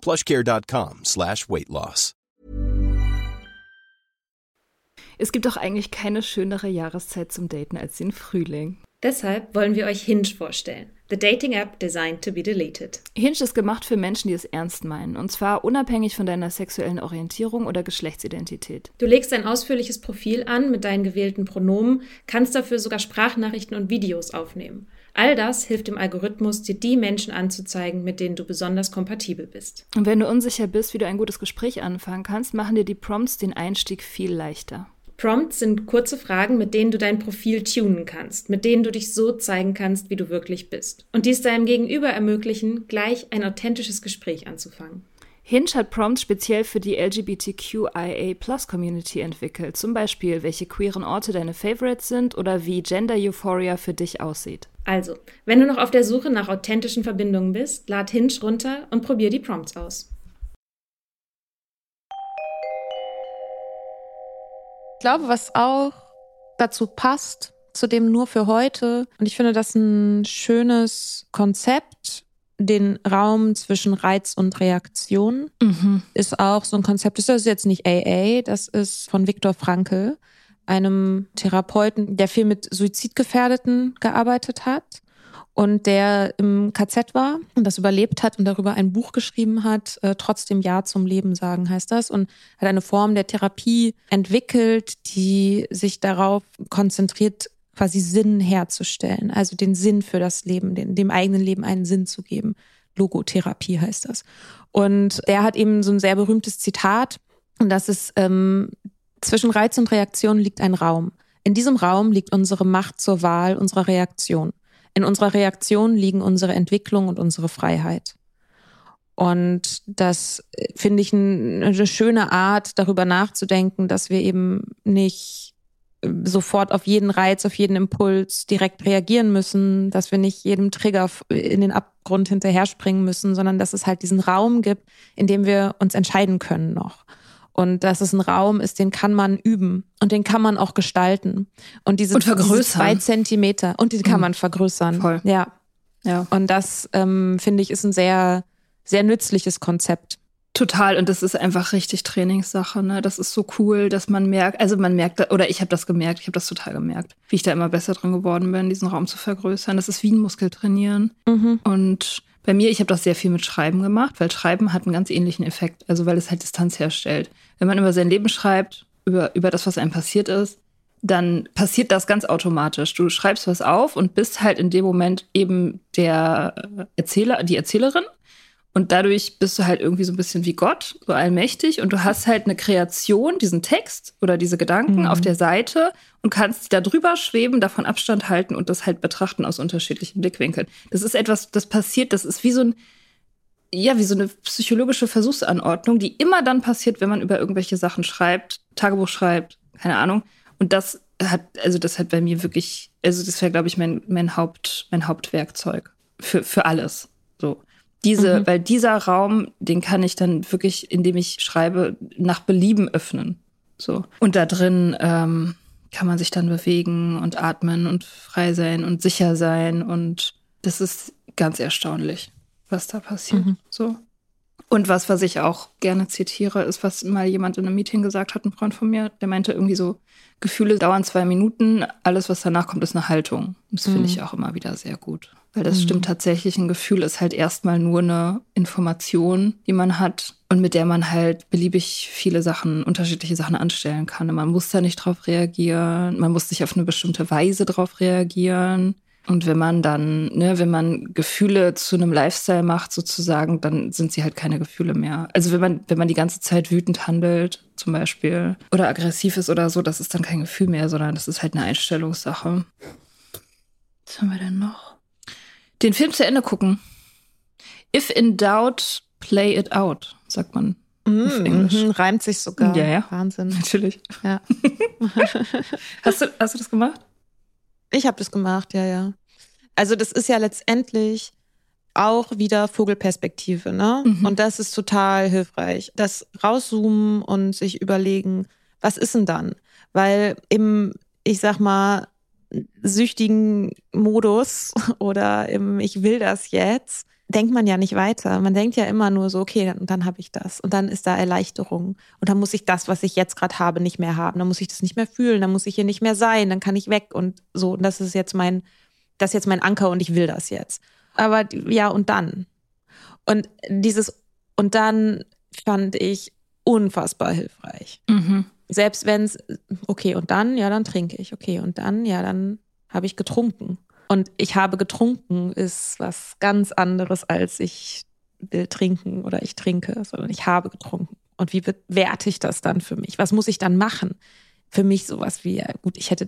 plushcare.com slash weight loss. Es gibt doch eigentlich keine schönere Jahreszeit zum Daten als den Frühling. Deshalb wollen wir euch Hinge vorstellen. The Dating App designed to be deleted. Hinge ist gemacht für Menschen, die es ernst meinen. Und zwar unabhängig von deiner sexuellen Orientierung oder Geschlechtsidentität. Du legst ein ausführliches Profil an mit deinen gewählten Pronomen, kannst dafür sogar Sprachnachrichten und Videos aufnehmen. All das hilft dem Algorithmus, dir die Menschen anzuzeigen, mit denen du besonders kompatibel bist. Und wenn du unsicher bist, wie du ein gutes Gespräch anfangen kannst, machen dir die Prompts den Einstieg viel leichter. Prompts sind kurze Fragen, mit denen du dein Profil tunen kannst, mit denen du dich so zeigen kannst, wie du wirklich bist. Und dies deinem Gegenüber ermöglichen, gleich ein authentisches Gespräch anzufangen. Hinge hat Prompts speziell für die LGBTQIA-Plus-Community entwickelt, zum Beispiel, welche queeren Orte deine Favorites sind oder wie Gender Euphoria für dich aussieht. Also, wenn du noch auf der Suche nach authentischen Verbindungen bist, lad Hinge runter und probier die Prompts aus. Ich glaube, was auch dazu passt, zu dem nur für heute, und ich finde das ein schönes Konzept, den Raum zwischen Reiz und Reaktion. Mhm. Ist auch so ein Konzept, das ist jetzt nicht AA, das ist von Viktor Frankl, einem Therapeuten, der viel mit Suizidgefährdeten gearbeitet hat und der im KZ war und das überlebt hat und darüber ein Buch geschrieben hat, äh, trotzdem Ja zum Leben sagen heißt das und hat eine Form der Therapie entwickelt, die sich darauf konzentriert, quasi Sinn herzustellen, also den Sinn für das Leben, den, dem eigenen Leben einen Sinn zu geben. Logotherapie heißt das. Und der hat eben so ein sehr berühmtes Zitat, und das ist, ähm, zwischen Reiz und Reaktion liegt ein Raum. In diesem Raum liegt unsere Macht zur Wahl unserer Reaktion. In unserer Reaktion liegen unsere Entwicklung und unsere Freiheit. Und das äh, finde ich eine schöne Art, darüber nachzudenken, dass wir eben nicht sofort auf jeden Reiz, auf jeden Impuls direkt reagieren müssen, dass wir nicht jedem Trigger in den Abgrund hinterher springen müssen, sondern dass es halt diesen Raum gibt, in dem wir uns entscheiden können noch. Und dass es ein Raum ist, den kann man üben und den kann man auch gestalten. Und diese, Und vergrößern. diese zwei Zentimeter und den kann Mhm. man vergrößern. Voll. Ja. Ja. Und das ähm, finde ich ist ein sehr, sehr nützliches Konzept. Total, und das ist einfach richtig Trainingssache. Ne? Das ist so cool, dass man merkt, also man merkt, oder ich habe das gemerkt, ich habe das total gemerkt, wie ich da immer besser drin geworden bin, diesen Raum zu vergrößern. Das ist wie ein Muskeltrainieren. Mhm. Und bei mir, ich habe das sehr viel mit Schreiben gemacht, weil Schreiben hat einen ganz ähnlichen Effekt, also weil es halt Distanz herstellt. Wenn man über sein Leben schreibt, über, über das, was einem passiert ist, dann passiert das ganz automatisch. Du schreibst was auf und bist halt in dem Moment eben der Erzähler, die Erzählerin. Und dadurch bist du halt irgendwie so ein bisschen wie Gott, so allmächtig. Und du hast halt eine Kreation, diesen Text oder diese Gedanken Mhm. auf der Seite und kannst da drüber schweben, davon Abstand halten und das halt betrachten aus unterschiedlichen Blickwinkeln. Das ist etwas, das passiert, das ist wie so ein, ja, wie so eine psychologische Versuchsanordnung, die immer dann passiert, wenn man über irgendwelche Sachen schreibt, Tagebuch schreibt, keine Ahnung. Und das hat, also das hat bei mir wirklich, also das wäre, glaube ich, mein, mein Haupt, mein Hauptwerkzeug für, für alles. So. Diese, Mhm. weil dieser Raum, den kann ich dann wirklich, indem ich schreibe, nach Belieben öffnen. So. Und da drin ähm, kann man sich dann bewegen und atmen und frei sein und sicher sein. Und das ist ganz erstaunlich, was da passiert. Mhm. So. Und was, was ich auch gerne zitiere, ist, was mal jemand in einem Meeting gesagt hat, ein Freund von mir, der meinte irgendwie so, Gefühle dauern zwei Minuten, alles, was danach kommt, ist eine Haltung. Das finde Mhm. ich auch immer wieder sehr gut. Weil das Mhm. stimmt tatsächlich, ein Gefühl ist halt erstmal nur eine Information, die man hat und mit der man halt beliebig viele Sachen, unterschiedliche Sachen anstellen kann. Und man muss da nicht drauf reagieren, man muss nicht auf eine bestimmte Weise drauf reagieren. Und wenn man dann, ne, wenn man Gefühle zu einem Lifestyle macht, sozusagen, dann sind sie halt keine Gefühle mehr. Also wenn man, wenn man die ganze Zeit wütend handelt, zum Beispiel, oder aggressiv ist oder so, das ist dann kein Gefühl mehr, sondern das ist halt eine Einstellungssache. Was haben wir denn noch? Den Film zu Ende gucken. If in doubt, play it out, sagt man. Auf Englisch. Mhm, reimt sich sogar. Ja, ja. Wahnsinn. Natürlich. Ja. Hast du, hast du das gemacht? Ich habe das gemacht, ja, ja. Also das ist ja letztendlich auch wieder Vogelperspektive, ne? Mhm. Und das ist total hilfreich. Das rauszoomen und sich überlegen, was ist denn dann? Weil im, ich sag mal, süchtigen Modus oder im Ich will das jetzt, denkt man ja nicht weiter. Man denkt ja immer nur so, okay, dann, dann habe ich das. Und dann ist da Erleichterung. Und dann muss ich das, was ich jetzt gerade habe, nicht mehr haben. Dann muss ich das nicht mehr fühlen. Dann muss ich hier nicht mehr sein. Dann kann ich weg. Und so, und das ist jetzt mein, das ist jetzt mein Anker und ich will das jetzt. Aber ja, und dann. Und dieses und dann fand ich unfassbar hilfreich. Mhm. Selbst wenn es, okay, und dann, ja, dann trinke ich. Okay, und dann, ja, dann habe ich getrunken. Und ich habe getrunken ist was ganz anderes als ich will trinken oder ich trinke, sondern ich habe getrunken. Und wie bewerte ich das dann für mich? Was muss ich dann machen? Für mich sowas wie, ja, gut, ich hätte,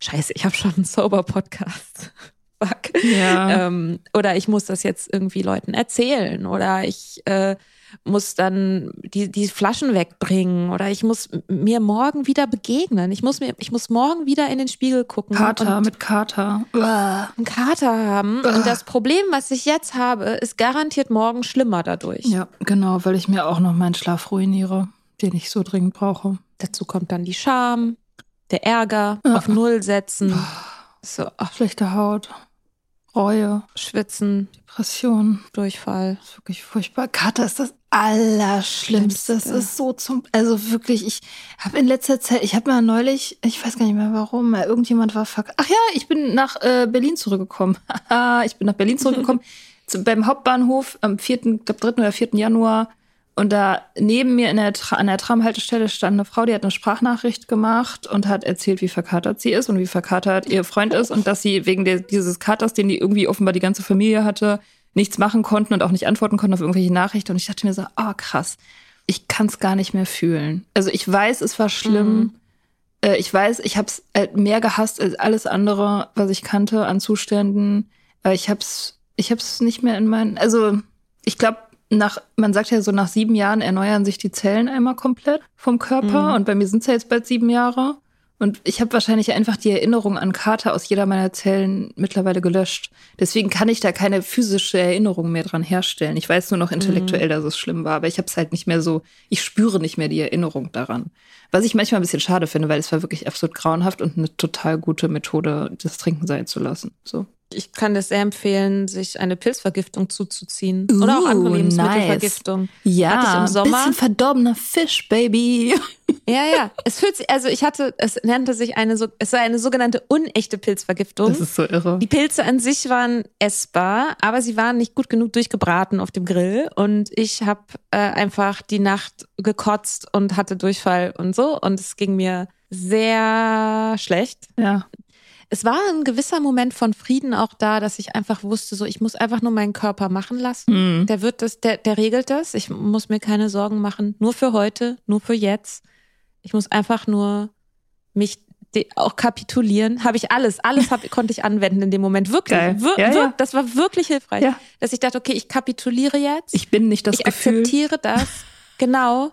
scheiße, ich habe schon einen Sober-Podcast. Fuck. Ja. Ähm, oder ich muss das jetzt irgendwie Leuten erzählen oder ich äh, muss dann die, die Flaschen wegbringen oder ich muss mir morgen wieder begegnen. Ich muss mir, ich muss morgen wieder in den Spiegel gucken Kater mit Kater. Uah. einen Kater haben. Und das Problem, was ich jetzt habe, ist garantiert morgen schlimmer dadurch. Ja, genau, weil ich mir auch noch meinen Schlaf ruiniere, den ich so dringend brauche. Dazu kommt dann die Scham, der Ärger, Ja. auf Null setzen. So, ach, Schlechte Haut. Reue, Schwitzen, Depression. Durchfall. Das ist wirklich furchtbar. Kater ist das Allerschlimmste. Das ist so zum, also wirklich, ich habe in letzter Zeit, ich habe mal neulich, ich weiß gar nicht mehr warum, irgendjemand war verk Ach ja, ich bin nach äh, Berlin zurückgekommen. Ich bin nach Berlin zurückgekommen. zu, beim Hauptbahnhof am 4., glaub, 3. oder 4. Januar. Und da neben mir in der Tra an der Tramhaltestelle stand eine Frau, die hat eine Sprachnachricht gemacht und hat erzählt, wie verkatert sie ist und wie verkatert ihr Freund ist und dass sie wegen der, dieses Katers, den die irgendwie offenbar die ganze Familie hatte, nichts machen konnten und auch nicht antworten konnten auf irgendwelche Nachrichten. Und ich dachte mir so, oh krass, ich kann es gar nicht mehr fühlen. Also ich weiß, es war schlimm. Äh, ich weiß, ich habe es mehr gehasst als alles andere, was ich kannte an Zuständen. Äh, ich habe es ich hab's nicht mehr in meinen. Also ich glaube, nach, man sagt ja so, nach sieben Jahren erneuern sich die Zellen einmal komplett vom Körper. Mhm. Und bei mir sind es ja jetzt bald sieben Jahre. Und ich habe wahrscheinlich einfach die Erinnerung an Kater aus jeder meiner Zellen mittlerweile gelöscht. Deswegen kann ich da keine physische Erinnerung mehr dran herstellen. Ich weiß nur noch intellektuell, dass es schlimm war, aber ich habe es halt nicht mehr so, ich spüre nicht mehr die Erinnerung daran. Was ich manchmal ein bisschen schade finde, weil es war wirklich absolut grauenhaft und eine total gute Methode, das Trinken sein zu lassen. So. Ich kann das sehr empfehlen, sich eine Pilzvergiftung zuzuziehen. Oder auch andere Uh, Lebensmittelvergiftung. Ja, Hatte ich im Sommer. bisschen verdorbener Fisch, Baby. Ja, ja. Es fühlt sich, also ich hatte, es nannte sich eine, so- es war eine sogenannte unechte Pilzvergiftung. Das ist so irre. Die Pilze an sich waren essbar, aber sie waren nicht gut genug durchgebraten auf dem Grill. Und ich habe äh, einfach die Nacht gekotzt und hatte Durchfall und so. Und es ging mir sehr schlecht. Ja. Es war ein gewisser Moment von Frieden auch da, dass ich einfach wusste, so ich muss einfach nur meinen Körper machen lassen. Mhm. Der wird das, der, der regelt das. Ich muss mir keine Sorgen machen. Nur für heute, nur für jetzt. Ich muss einfach nur mich auch kapitulieren. Habe ich alles, alles hab, konnte ich anwenden in dem Moment. Wirklich, wir, Ja, ja. das war wirklich hilfreich. Ja. Dass ich dachte, okay, ich kapituliere jetzt. Ich bin nicht das ich Gefühl. akzeptiere das. Genau.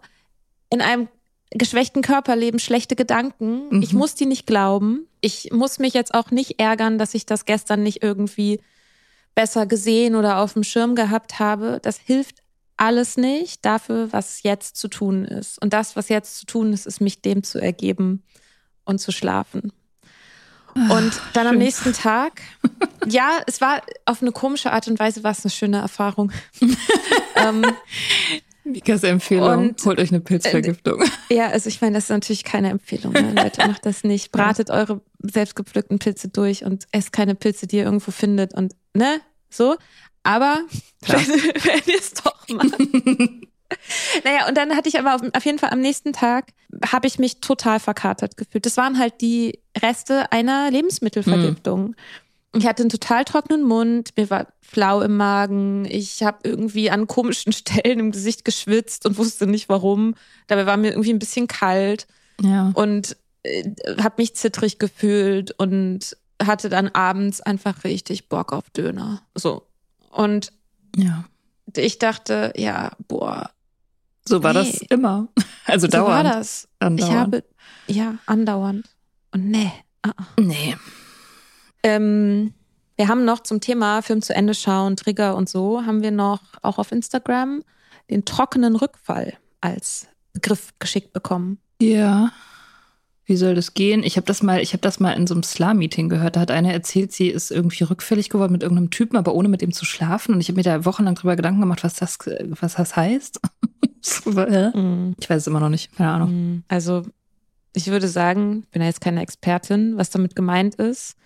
In einem geschwächten Körperleben schlechte Gedanken. Mhm. Ich muss die nicht glauben. Ich muss mich jetzt auch nicht ärgern, dass ich das gestern nicht irgendwie besser gesehen oder auf dem Schirm gehabt habe. Das hilft alles nicht dafür, was jetzt zu tun ist. Und das, was jetzt zu tun ist, ist mich dem zu ergeben und zu schlafen. Und dann am schön. nächsten Tag, ja, es war auf eine komische Art und Weise war es eine schöne Erfahrung. ähm, Mikas Empfehlung, Und- holt euch eine Pilzvergiftung. Ja, also ich meine, das ist natürlich keine Empfehlung. Ne? Leute, macht das nicht. Bratet eure selbstgepflückten Pilze durch und esst keine Pilze, die ihr irgendwo findet und ne, so. Aber wenn, ihr es doch macht. naja, und dann hatte ich aber auf, auf jeden Fall am nächsten Tag habe ich mich total verkatert gefühlt. Das waren halt die Reste einer Lebensmittelvergiftung. Ich hatte einen total trockenen Mund, mir war flau im Magen, ich habe irgendwie an komischen Stellen im Gesicht geschwitzt und wusste nicht warum. Dabei war mir irgendwie ein bisschen kalt Ja. und äh, habe mich zittrig gefühlt und hatte dann abends einfach richtig Bock auf Döner. So. Und Ja. ich dachte, ja, boah, So war das Nee. immer. Also so dauernd. war das. Andauernd. Ich habe, ja, andauernd. Und nee. ah, ah. Nee. Ähm, wir haben noch zum Thema Film zu Ende schauen, Trigger und so, haben wir noch auch auf Instagram den trockenen Rückfall als Begriff geschickt bekommen. Ja. Wie soll das gehen? Ich habe das mal, ich habe das mal in so einem Slam-Meeting gehört. Da hat eine erzählt, sie ist irgendwie rückfällig geworden mit irgendeinem Typen, aber ohne mit ihm zu schlafen. Und ich habe mir da wochenlang drüber Gedanken gemacht, was das, was das heißt. Mhm. ich weiß es immer noch nicht. Keine Ahnung. Mhm. Also, ich würde sagen, ich bin ja jetzt keine Expertin, was damit gemeint ist,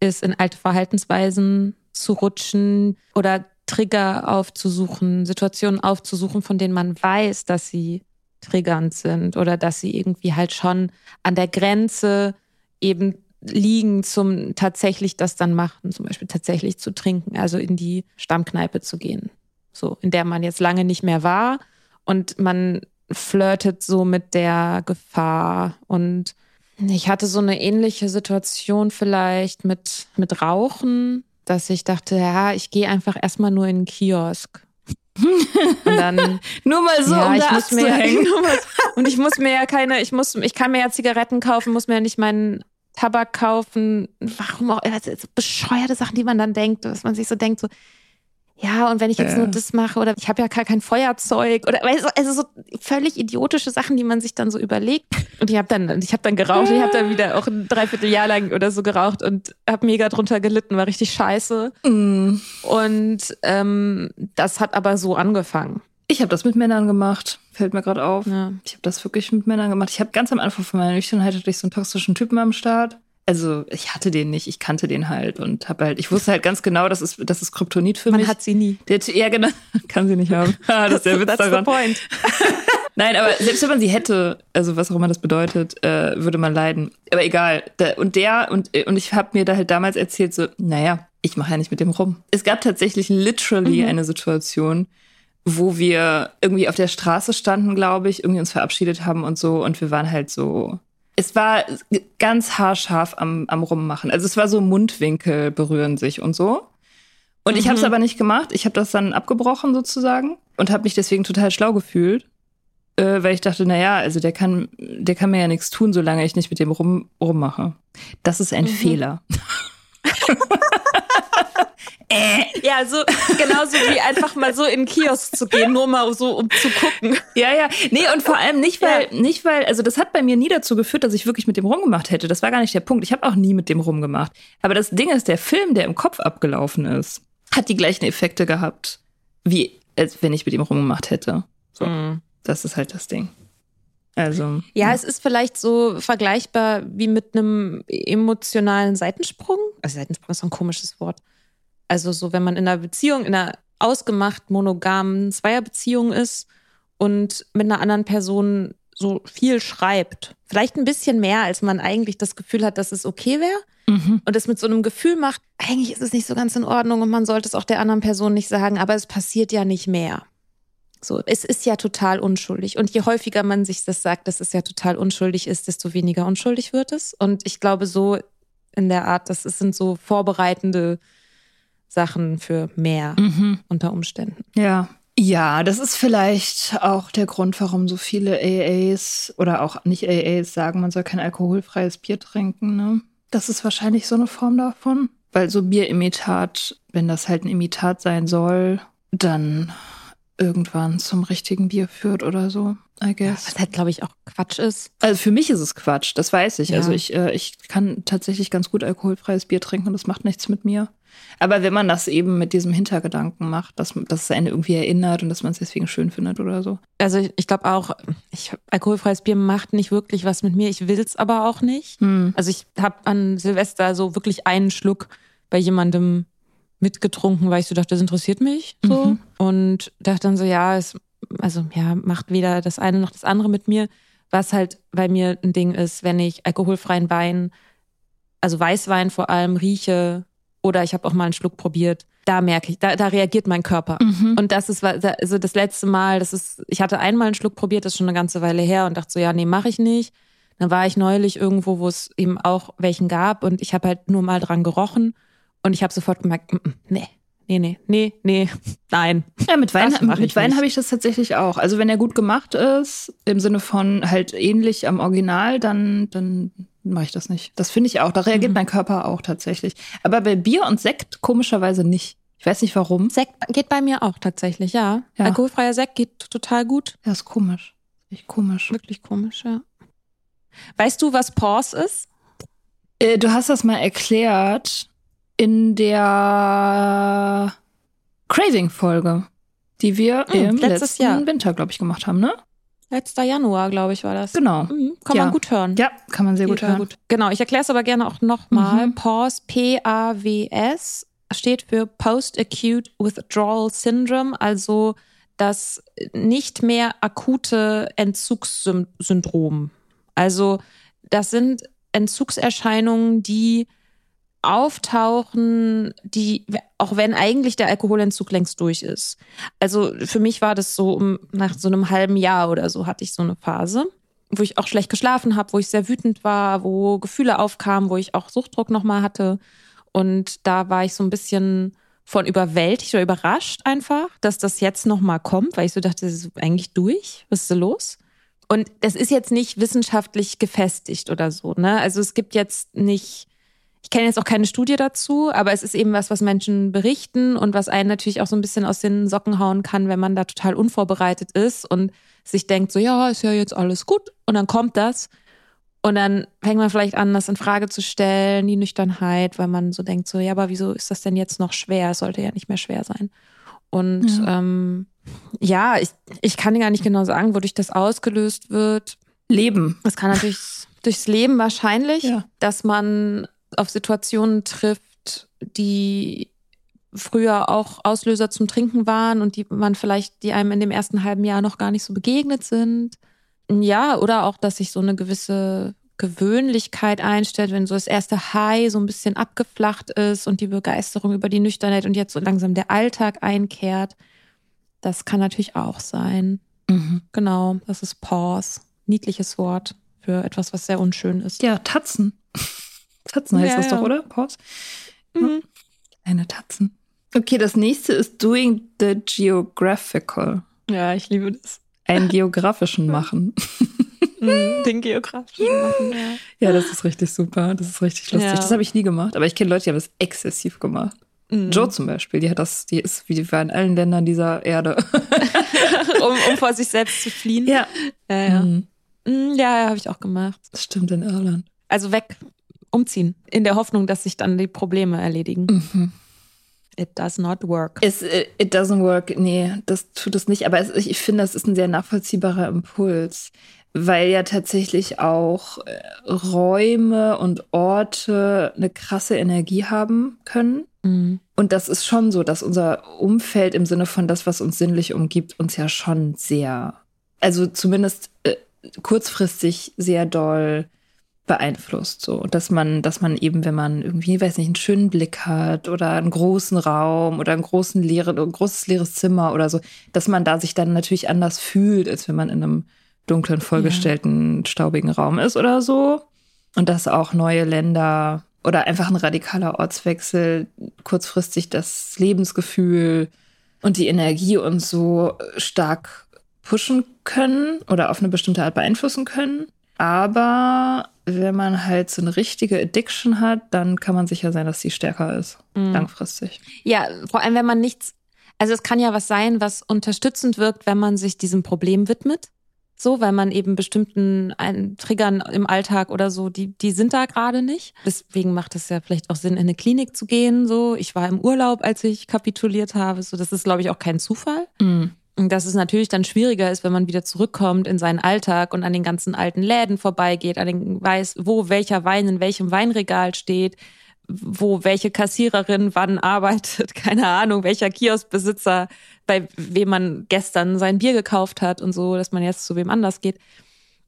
ist in alte Verhaltensweisen zu rutschen oder Trigger aufzusuchen, Situationen aufzusuchen, von denen man weiß, dass sie triggernd sind oder dass sie irgendwie halt schon an der Grenze eben liegen zum tatsächlich das dann machen, zum Beispiel tatsächlich zu trinken, also in die Stammkneipe zu gehen, so in der man jetzt lange nicht mehr war und man flirtet so mit der Gefahr und ich hatte so eine ähnliche Situation vielleicht mit, mit Rauchen, dass ich dachte, ja, ich gehe einfach erstmal nur in den Kiosk. Und dann Nur mal so, ja, um da muss mir ja, abzuhängen. und ich muss mir ja keine, ich muss, ich kann mir ja Zigaretten kaufen, muss mir ja nicht meinen Tabak kaufen. Warum auch? Also, so bescheuerte Sachen, die man dann denkt, dass man sich so denkt, so, ja, und wenn ich jetzt Ja. nur das mache oder ich habe ja gar kein Feuerzeug oder also so völlig idiotische Sachen, die man sich dann so überlegt. Und ich habe dann, ich habe dann geraucht, ich habe dann wieder auch ein Dreivierteljahr lang oder so geraucht und habe mega drunter gelitten, war richtig scheiße. Mm. Und ähm, das hat aber so angefangen. Ich habe das mit Männern gemacht, fällt mir gerade auf. Ja. Ich habe das wirklich mit Männern gemacht. Ich habe ganz am Anfang von meiner Nüchternheit hatte ich so einen toxischen Typen am Start. Also ich hatte den nicht, ich kannte den halt und habe halt, ich wusste halt ganz genau, das ist, das ist Kryptonit für Man mich. hat sie nie. Der, ja, genau. Kann sie nicht haben. Ah, das ist der Witz That's the daran. point. Nein, aber selbst wenn man sie hätte, also was auch immer das bedeutet, äh, würde man leiden. Aber egal. Da, und der, und, und ich habe mir da halt damals erzählt, so, naja, ich mache ja nicht mit dem rum. Es gab tatsächlich literally eine Situation, wo wir irgendwie auf der Straße standen, glaube ich, irgendwie uns verabschiedet haben und so. Und wir waren halt so. Es war ganz haarscharf am, am Rummachen. Also es war so Mundwinkel berühren sich und so. Und ich habe es aber nicht gemacht. Ich habe das dann abgebrochen sozusagen und habe mich deswegen total schlau gefühlt, äh, weil ich dachte, na ja, also der kann, der kann mir ja nichts tun, solange ich nicht mit dem rum rummache. Das ist ein Fehler. Ja, so genauso wie einfach mal so in den Kiosk zu gehen, nur mal so um zu gucken. Ja, ja. Nee, und vor allem nicht, weil, nicht, weil, also das hat bei mir nie dazu geführt, dass ich wirklich mit dem rumgemacht hätte. Das war gar nicht der Punkt. Ich habe auch nie mit dem rumgemacht. Aber das Ding ist, der Film, der im Kopf abgelaufen ist, hat die gleichen Effekte gehabt, wie als wenn ich mit ihm rumgemacht hätte. So. Das ist halt das Ding. Also. Ja, es ist vielleicht so vergleichbar wie mit einem emotionalen Seitensprung. Also Seitensprung ist so ein komisches Wort. Also so, wenn man in einer Beziehung, in einer ausgemacht monogamen Zweierbeziehung ist und mit einer anderen Person so viel schreibt. Vielleicht ein bisschen mehr, als man eigentlich das Gefühl hat, dass es okay wäre. Mhm. Und es mit so einem Gefühl macht, eigentlich ist es nicht so ganz in Ordnung und man sollte es auch der anderen Person nicht sagen, aber es passiert ja nicht mehr. So, es ist ja total unschuldig. Und je häufiger man sich das sagt, dass es ja total unschuldig ist, desto weniger unschuldig wird es. Und ich glaube, so in der Art, das sind so vorbereitende Sachen für mehr Mhm. unter Umständen. Ja. Ja, das ist vielleicht auch der Grund, warum so viele AAs oder auch nicht AAs sagen, man soll kein alkoholfreies Bier trinken. Ne? Das ist wahrscheinlich so eine Form davon. Weil so Bierimitat, wenn das halt ein Imitat sein soll, dann irgendwann zum richtigen Bier führt oder so, I guess. Was halt, glaube ich, auch Quatsch ist. Also für mich ist es Quatsch, das weiß ich. Ja. Also ich, äh, ich kann tatsächlich ganz gut alkoholfreies Bier trinken und das macht nichts mit mir. Aber wenn man das eben mit diesem Hintergedanken macht, dass, dass es einen irgendwie erinnert und dass man es deswegen schön findet oder so. Also ich, ich glaube auch, ich, alkoholfreies Bier macht nicht wirklich was mit mir. Ich will es aber auch nicht. Hm. Also ich habe an Silvester so wirklich einen Schluck bei jemandem mitgetrunken, weil ich so dachte, das interessiert mich so. Mhm. Und dachte dann so, ja, es, also ja, macht weder das eine noch das andere mit mir. Was halt bei mir ein Ding ist, wenn ich alkoholfreien Wein, also Weißwein vor allem rieche oder ich habe auch mal einen Schluck probiert, da merke ich, da, da reagiert mein Körper. Mhm. Und das ist also das letzte Mal, das ist, ich hatte einmal einen Schluck probiert, das ist schon eine ganze Weile her und dachte so, ja, nee, mache ich nicht. Dann war ich neulich irgendwo, wo es eben auch welchen gab und ich habe halt nur mal dran gerochen und ich habe sofort gemerkt, mm, mm, nee, nee, nee, nee, nee, nein. Ja, mit Wein, mit Wein habe ich das tatsächlich auch. Also wenn er gut gemacht ist, im Sinne von halt ähnlich am Original, dann, dann mache ich das nicht. Das finde ich auch. Da reagiert mein Körper auch tatsächlich. Aber bei Bier und Sekt komischerweise nicht. Ich weiß nicht warum. Sekt geht bei mir auch tatsächlich, ja. Ja. Alkoholfreier Sekt geht total gut. Ja, ist komisch. Echt komisch. Wirklich komisch, ja. Weißt du, was Pause ist? Äh, du hast das mal erklärt in der Craving-Folge, die wir Hm, im letzten Jahr. Winter, glaube ich, gemacht haben, ne? Letzter Januar, glaube ich, war das. Genau. Mhm, kann Ja. man gut hören. Ja, kann man sehr gut hören. Genau, ich erkläre es aber gerne auch nochmal. Mhm. PAWS, P-A-W-S, steht für Post-Acute Withdrawal Syndrome, also das nicht mehr akute Entzugssyndrom. Also das sind Entzugserscheinungen, die auftauchen, die, auch wenn eigentlich der Alkoholentzug längst durch ist. Also für mich war das so, um, nach so einem halben Jahr oder so hatte ich so eine Phase, wo ich auch schlecht geschlafen habe, wo ich sehr wütend war, wo Gefühle aufkamen, wo ich auch Suchtdruck nochmal hatte. Und da war ich so ein bisschen von überwältigt oder überrascht einfach, dass das jetzt nochmal kommt, weil ich so dachte, das ist eigentlich durch. Was ist da los? Und das ist jetzt nicht wissenschaftlich gefestigt oder so, ne? Also es gibt jetzt nicht ich kenne jetzt auch keine Studie dazu, aber es ist eben was, was Menschen berichten und was einen natürlich auch so ein bisschen aus den Socken hauen kann, wenn man da total unvorbereitet ist und sich denkt, so ja, ist ja jetzt alles gut und dann kommt das und dann fängt man vielleicht an, das in Frage zu stellen, die Nüchternheit, weil man so denkt, so ja, aber wieso ist das denn jetzt noch schwer? Es sollte ja nicht mehr schwer sein. Und ja, ähm, ja ich, ich kann gar nicht genau sagen, wodurch das ausgelöst wird. Leben. Das kann natürlich durchs Leben wahrscheinlich, ja. dass man auf Situationen trifft, die früher auch Auslöser zum Trinken waren und die man vielleicht, die einem in dem ersten halben Jahr noch gar nicht so begegnet sind. Ja, oder auch, dass sich so eine gewisse Gewöhnlichkeit einstellt, wenn so das erste High so ein bisschen abgeflacht ist und die Begeisterung über die Nüchternheit und jetzt so langsam der Alltag einkehrt. Das kann natürlich auch sein. Mhm. Genau, das ist Pause. Niedliches Wort für etwas, was sehr unschön ist. Ja, Tatzen. Tatzen heißt ja, das doch, oder? Pause. Mhm. Kleine Tatzen. Okay, das nächste ist Doing the Geographical. Ja, ich liebe das. Einen geografischen machen. Mhm, den geografischen machen, ja. Ja, das ist richtig super. Das ist richtig lustig. Ja. Das habe ich nie gemacht, aber ich kenne Leute, die haben das exzessiv gemacht. Mhm. Joe zum Beispiel, die hat das, die ist wie die war in allen Ländern dieser Erde. um, um vor sich selbst zu fliehen. Ja. Ja, ja. Mhm. mhm ja, ja habe ich auch gemacht. Das stimmt in Irland. Also weg, umziehen, in der Hoffnung, dass sich dann die Probleme erledigen. Mhm. It does not work. It, äh, it doesn't work. Nee, das tut es nicht. Aber es, ich finde, das ist ein sehr nachvollziehbarer Impuls, weil ja tatsächlich auch äh, Räume und Orte eine krasse Energie haben können. Mhm. Und das ist schon so, dass unser Umfeld im Sinne von das, was uns sinnlich umgibt, uns ja schon sehr, also zumindest äh, kurzfristig sehr doll beeinflusst. So, dass man, dass man eben, wenn man irgendwie, weiß nicht, einen schönen Blick hat oder einen großen Raum oder einen großen leeren, ein großes leeres Zimmer oder so, dass man da sich dann natürlich anders fühlt, als wenn man in einem dunklen, vollgestellten, ja. staubigen Raum ist oder so. Und dass auch neue Länder oder einfach ein radikaler Ortswechsel kurzfristig das Lebensgefühl und die Energie uns so stark pushen können oder auf eine bestimmte Art beeinflussen können. Aber wenn man halt so eine richtige Addiction hat, dann kann man sicher sein, dass sie stärker ist, mhm. langfristig. Ja, vor allem, wenn man nichts, also es kann ja was sein, was unterstützend wirkt, wenn man sich diesem Problem widmet. So, weil man eben bestimmten ein, Triggern im Alltag oder so, die, die sind da gerade nicht. Deswegen macht es ja vielleicht auch Sinn, in eine Klinik zu gehen. So, ich war im Urlaub, als ich kapituliert habe. So, das ist, glaube ich, auch kein Zufall. Mhm dass es natürlich dann schwieriger ist, wenn man wieder zurückkommt in seinen Alltag und an den ganzen alten Läden vorbeigeht, an den weiß, wo welcher Wein in welchem Weinregal steht, wo welche Kassiererin wann arbeitet, keine Ahnung, welcher Kioskbesitzer, bei wem man gestern sein Bier gekauft hat und so, dass man jetzt zu wem anders geht.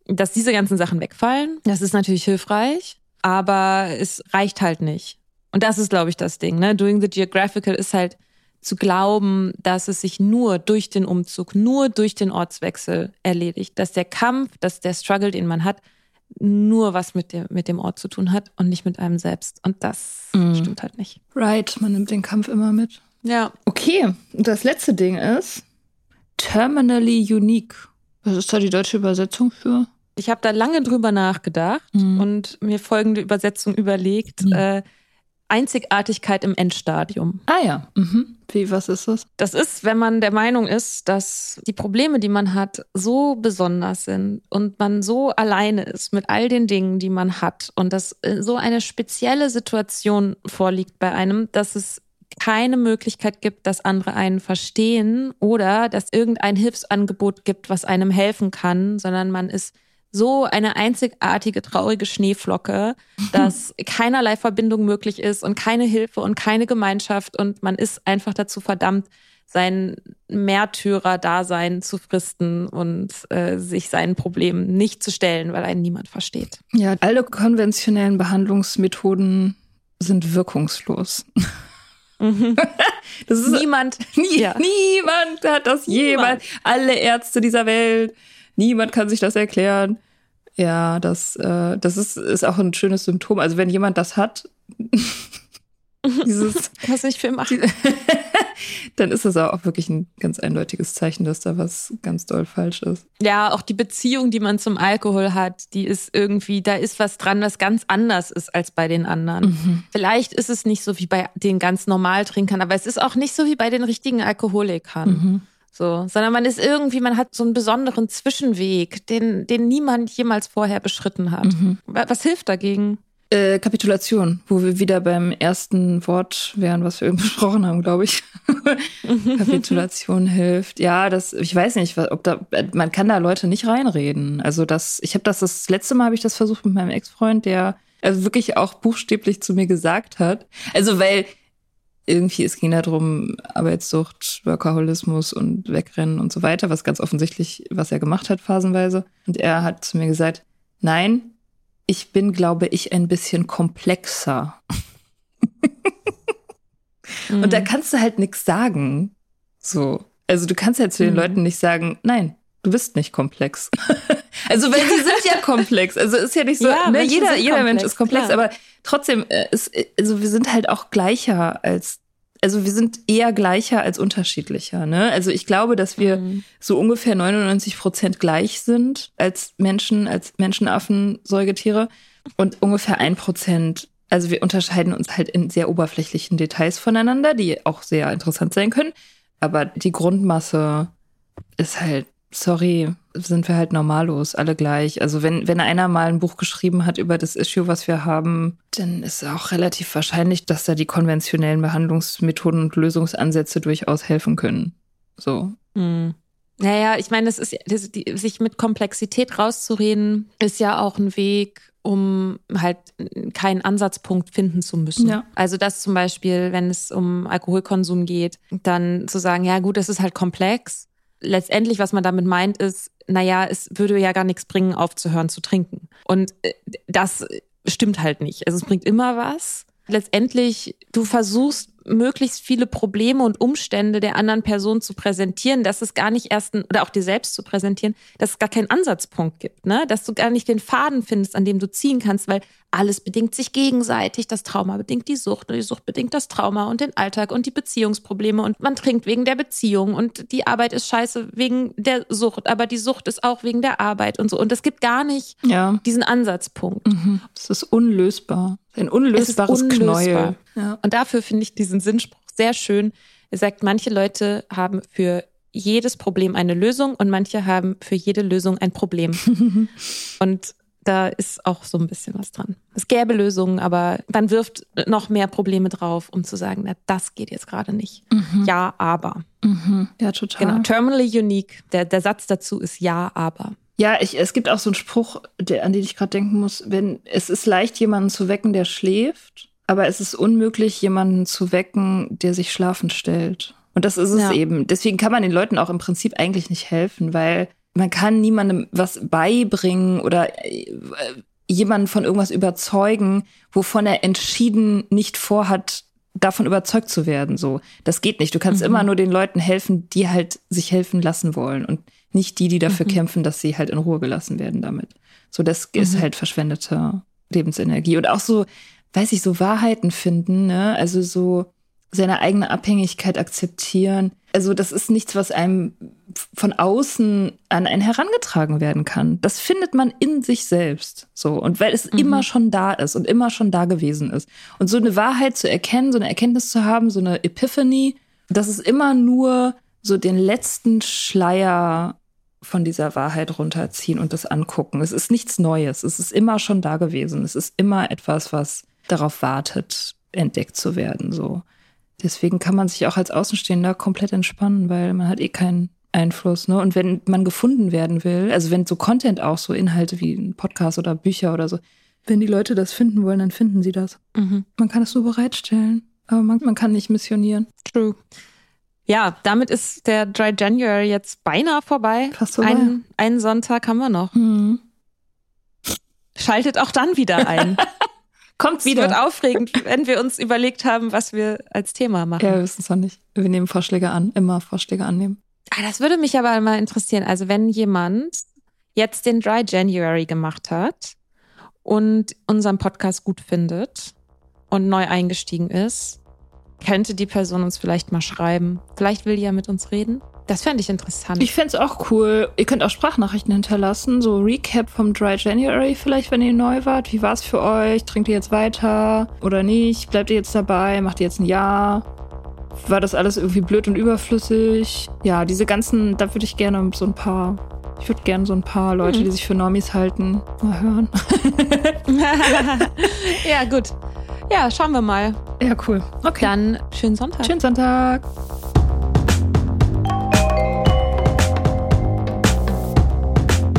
Dass diese ganzen Sachen wegfallen, das ist natürlich hilfreich, aber es reicht halt nicht. Und das ist, glaube ich, das Ding. Ne? Doing the Geographical ist halt zu glauben, dass es sich nur durch den Umzug, nur durch den Ortswechsel erledigt, dass der Kampf, dass der Struggle, den man hat, nur was mit dem, mit dem Ort zu tun hat und nicht mit einem selbst. Und das mm. stimmt halt nicht. Right, man nimmt den Kampf immer mit. Ja. Okay, und das letzte Ding ist terminally unique. Was ist da die deutsche Übersetzung für? Ich habe da lange drüber nachgedacht mm. und mir folgende Übersetzung überlegt. Mm. Äh, Einzigartigkeit im Endstadium. Ah ja. Mhm. Wie, was ist das? Das ist, wenn man der Meinung ist, dass die Probleme, die man hat, so besonders sind und man so alleine ist mit all den Dingen, die man hat und dass äh, so eine spezielle Situation vorliegt bei einem, dass es keine Möglichkeit gibt, dass andere einen verstehen oder dass irgendein Hilfsangebot gibt, was einem helfen kann, sondern man ist so eine einzigartige, traurige Schneeflocke, dass keinerlei Verbindung möglich ist und keine Hilfe und keine Gemeinschaft und man ist einfach dazu verdammt, sein Märtyrer-Dasein zu fristen und äh, sich seinen Problemen nicht zu stellen, weil einen niemand versteht. Ja, alle konventionellen Behandlungsmethoden sind wirkungslos. Mhm. Das ist niemand, nie, ja. niemand hat das jemand. Alle Ärzte dieser Welt Niemand kann sich das erklären. Ja, das, äh, das ist, ist auch ein schönes Symptom. Also wenn jemand das hat, dieses, was ich für machen, dann ist das auch wirklich ein ganz eindeutiges Zeichen, dass da was ganz doll falsch ist. Ja, auch die Beziehung, die man zum Alkohol hat, die ist irgendwie, da ist was dran, was ganz anders ist als bei den anderen. Mhm. Vielleicht ist es nicht so wie bei den ganz normal Trinkern, aber es ist auch nicht so wie bei den richtigen Alkoholikern. Mhm. So, sondern man ist irgendwie, man hat so einen besonderen Zwischenweg, den, den niemand jemals vorher beschritten hat. Mhm. Was hilft dagegen? Äh, Kapitulation, wo wir wieder beim ersten Wort wären, was wir eben besprochen haben, glaube ich. Kapitulation hilft. Ja, das, ich weiß nicht, ob da, man kann da Leute nicht reinreden. Also das, ich habe das, das letzte Mal habe ich das versucht mit meinem Ex-Freund, der also wirklich auch buchstäblich zu mir gesagt hat. Also weil irgendwie, es ging darum, Arbeitssucht, Workaholismus und Wegrennen und so weiter, was ganz offensichtlich, was er gemacht hat, phasenweise. Und er hat zu mir gesagt, nein, ich bin, glaube ich, ein bisschen komplexer. mhm. Und da mhm. kannst du halt nichts sagen. So. Also du kannst halt zu den mhm. Leuten nicht sagen, nein, du bist nicht komplex. also weil sie sind ja komplex. Also ist ja nicht so, ja, ne, jeder, jeder komplex, Mensch ist komplex, klar. aber trotzdem äh, ist, also wir sind halt auch gleicher als also wir sind eher gleicher als unterschiedlicher. Ne? Also ich glaube, dass wir mhm. so ungefähr 99 Prozent gleich sind als Menschen, als Menschenaffen, Säugetiere und ungefähr ein Prozent. Also wir unterscheiden uns halt in sehr oberflächlichen Details voneinander, die auch sehr interessant sein können. Aber die Grundmasse ist halt sorry, sind wir halt normallos, alle gleich. Also wenn, wenn einer mal ein Buch geschrieben hat über das Issue, was wir haben, dann ist auch relativ wahrscheinlich, dass da die konventionellen Behandlungsmethoden und Lösungsansätze durchaus helfen können. So. Hm. Naja, ich meine, das ist, das, die, sich mit Komplexität rauszureden, ist ja auch ein Weg, um halt keinen Ansatzpunkt finden zu müssen. Ja. Also das zum Beispiel, wenn es um Alkoholkonsum geht, dann zu sagen, ja gut, das ist halt komplex, letztendlich, was man damit meint, ist, naja, es würde ja gar nichts bringen, aufzuhören zu trinken. Und äh, das stimmt halt nicht. Also es bringt immer was. Letztendlich, du versuchst möglichst viele Probleme und Umstände der anderen Person zu präsentieren, dass es gar nicht erst, ein, oder auch dir selbst zu präsentieren, dass es gar keinen Ansatzpunkt gibt, ne? dass du gar nicht den Faden findest, an dem du ziehen kannst, weil alles bedingt sich gegenseitig. Das Trauma bedingt die Sucht und die Sucht bedingt das Trauma und den Alltag und die Beziehungsprobleme und man trinkt wegen der Beziehung und die Arbeit ist scheiße wegen der Sucht, aber die Sucht ist auch wegen der Arbeit und so. Und es gibt gar nicht ja. diesen Ansatzpunkt. Mhm. Es ist unlösbar. Ein unlösbares unlösbar. Knäuel. Ja. Und dafür finde ich diesen Sinnspruch sehr schön. Er sagt, manche Leute haben für jedes Problem eine Lösung und manche haben für jede Lösung ein Problem. und da ist auch so ein bisschen was dran. Es gäbe Lösungen, aber man wirft noch mehr Probleme drauf, um zu sagen, na, das geht jetzt gerade nicht. Mhm. Ja, aber. Mhm. Ja, total. Genau, terminally unique. Der, der Satz dazu ist ja, aber. Ja, ich, es gibt auch so einen Spruch, der, an den ich gerade denken muss, wenn es ist leicht, jemanden zu wecken, der schläft, aber es ist unmöglich, jemanden zu wecken, der sich schlafend stellt. Und das ist es ja. eben. Deswegen kann man den Leuten auch im Prinzip eigentlich nicht helfen, weil man kann niemandem was beibringen oder äh, jemanden von irgendwas überzeugen, wovon er entschieden nicht vorhat, davon überzeugt zu werden. So, das geht nicht. Du kannst mhm. immer nur den Leuten helfen, die halt sich helfen lassen wollen und nicht die, die dafür mhm. kämpfen, dass sie halt in Ruhe gelassen werden damit. So, das mhm. ist halt verschwendete Lebensenergie und auch so, weiß ich, so Wahrheiten finden. Ne? Also so seine eigene Abhängigkeit akzeptieren. Also das ist nichts, was einem von außen an einen herangetragen werden kann. Das findet man in sich selbst. So. Und weil es mhm. immer schon da ist und immer schon da gewesen ist. Und so eine Wahrheit zu erkennen, so eine Erkenntnis zu haben, so eine Epiphany, das ist immer nur so den letzten Schleier von dieser Wahrheit runterziehen und das angucken. Es ist nichts Neues. Es ist immer schon da gewesen. Es ist immer etwas, was darauf wartet, entdeckt zu werden, so. Deswegen kann man sich auch als Außenstehender komplett entspannen, weil man hat eh keinen Einfluss. Ne? Und wenn man gefunden werden will, also wenn so Content auch, so Inhalte wie ein Podcast oder Bücher oder so, wenn die Leute das finden wollen, dann finden sie das. Mhm. Man kann es so bereitstellen, aber man, man kann nicht missionieren. True. Ja, damit ist der Dry January jetzt beinahe vorbei. Fast vorbei. Ein, einen Sonntag haben wir noch. Mhm. Schaltet auch dann wieder ein. Kommt wieder. Es wird aufregend, wenn wir uns überlegt haben, was wir als Thema machen. Ja, wir wissen es noch nicht. Wir nehmen Vorschläge an, immer Vorschläge annehmen. Ah, das würde mich aber mal interessieren. Also wenn jemand jetzt den Dry January gemacht hat und unseren Podcast gut findet und neu eingestiegen ist, könnte die Person uns vielleicht mal schreiben. Vielleicht will die ja mit uns reden. Das fände ich interessant. Ich fände es auch cool. Ihr könnt auch Sprachnachrichten hinterlassen. So Recap vom Dry January vielleicht, wenn ihr neu wart. Wie war es für euch? Trinkt ihr jetzt weiter oder nicht? Bleibt ihr jetzt dabei? Macht ihr jetzt ein Jahr? War das alles irgendwie blöd und überflüssig? Ja, diese ganzen, da würde ich gerne so ein paar ich würde gerne so ein paar Leute, mhm. die sich für Normis halten, mal hören. ja, gut. Ja, schauen wir mal. Ja, cool. Okay. Dann schönen Sonntag. Schönen Sonntag.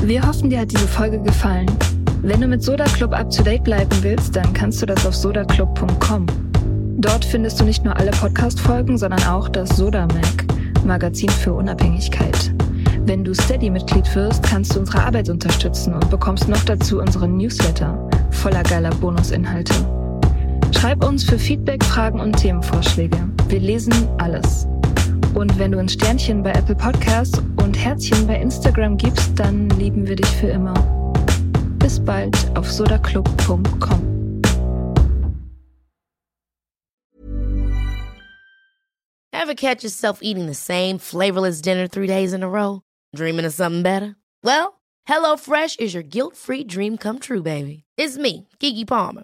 Wir hoffen, dir hat diese Folge gefallen. Wenn du mit Soda Club up to date bleiben willst, dann kannst du das auf sodaclub.com. Dort findest du nicht nur alle Podcast-Folgen, sondern auch das Soda Mag, Magazin für Unabhängigkeit. Wenn du Steady-Mitglied wirst, kannst du unsere Arbeit unterstützen und bekommst noch dazu unseren Newsletter voller geiler Bonusinhalte. Schreib uns für Feedback, Fragen und Themenvorschläge. Wir lesen alles. Und wenn du ein Sternchen bei Apple Podcasts und Herzchen bei Instagram gibst, dann lieben wir dich für immer. Bis bald auf sodaclub.com. Ever catch yourself eating the same flavorless dinner three days in a row? Dreaming of something better? Well, HelloFresh is your guilt-free dream come true, baby. It's me, Kiki Palmer.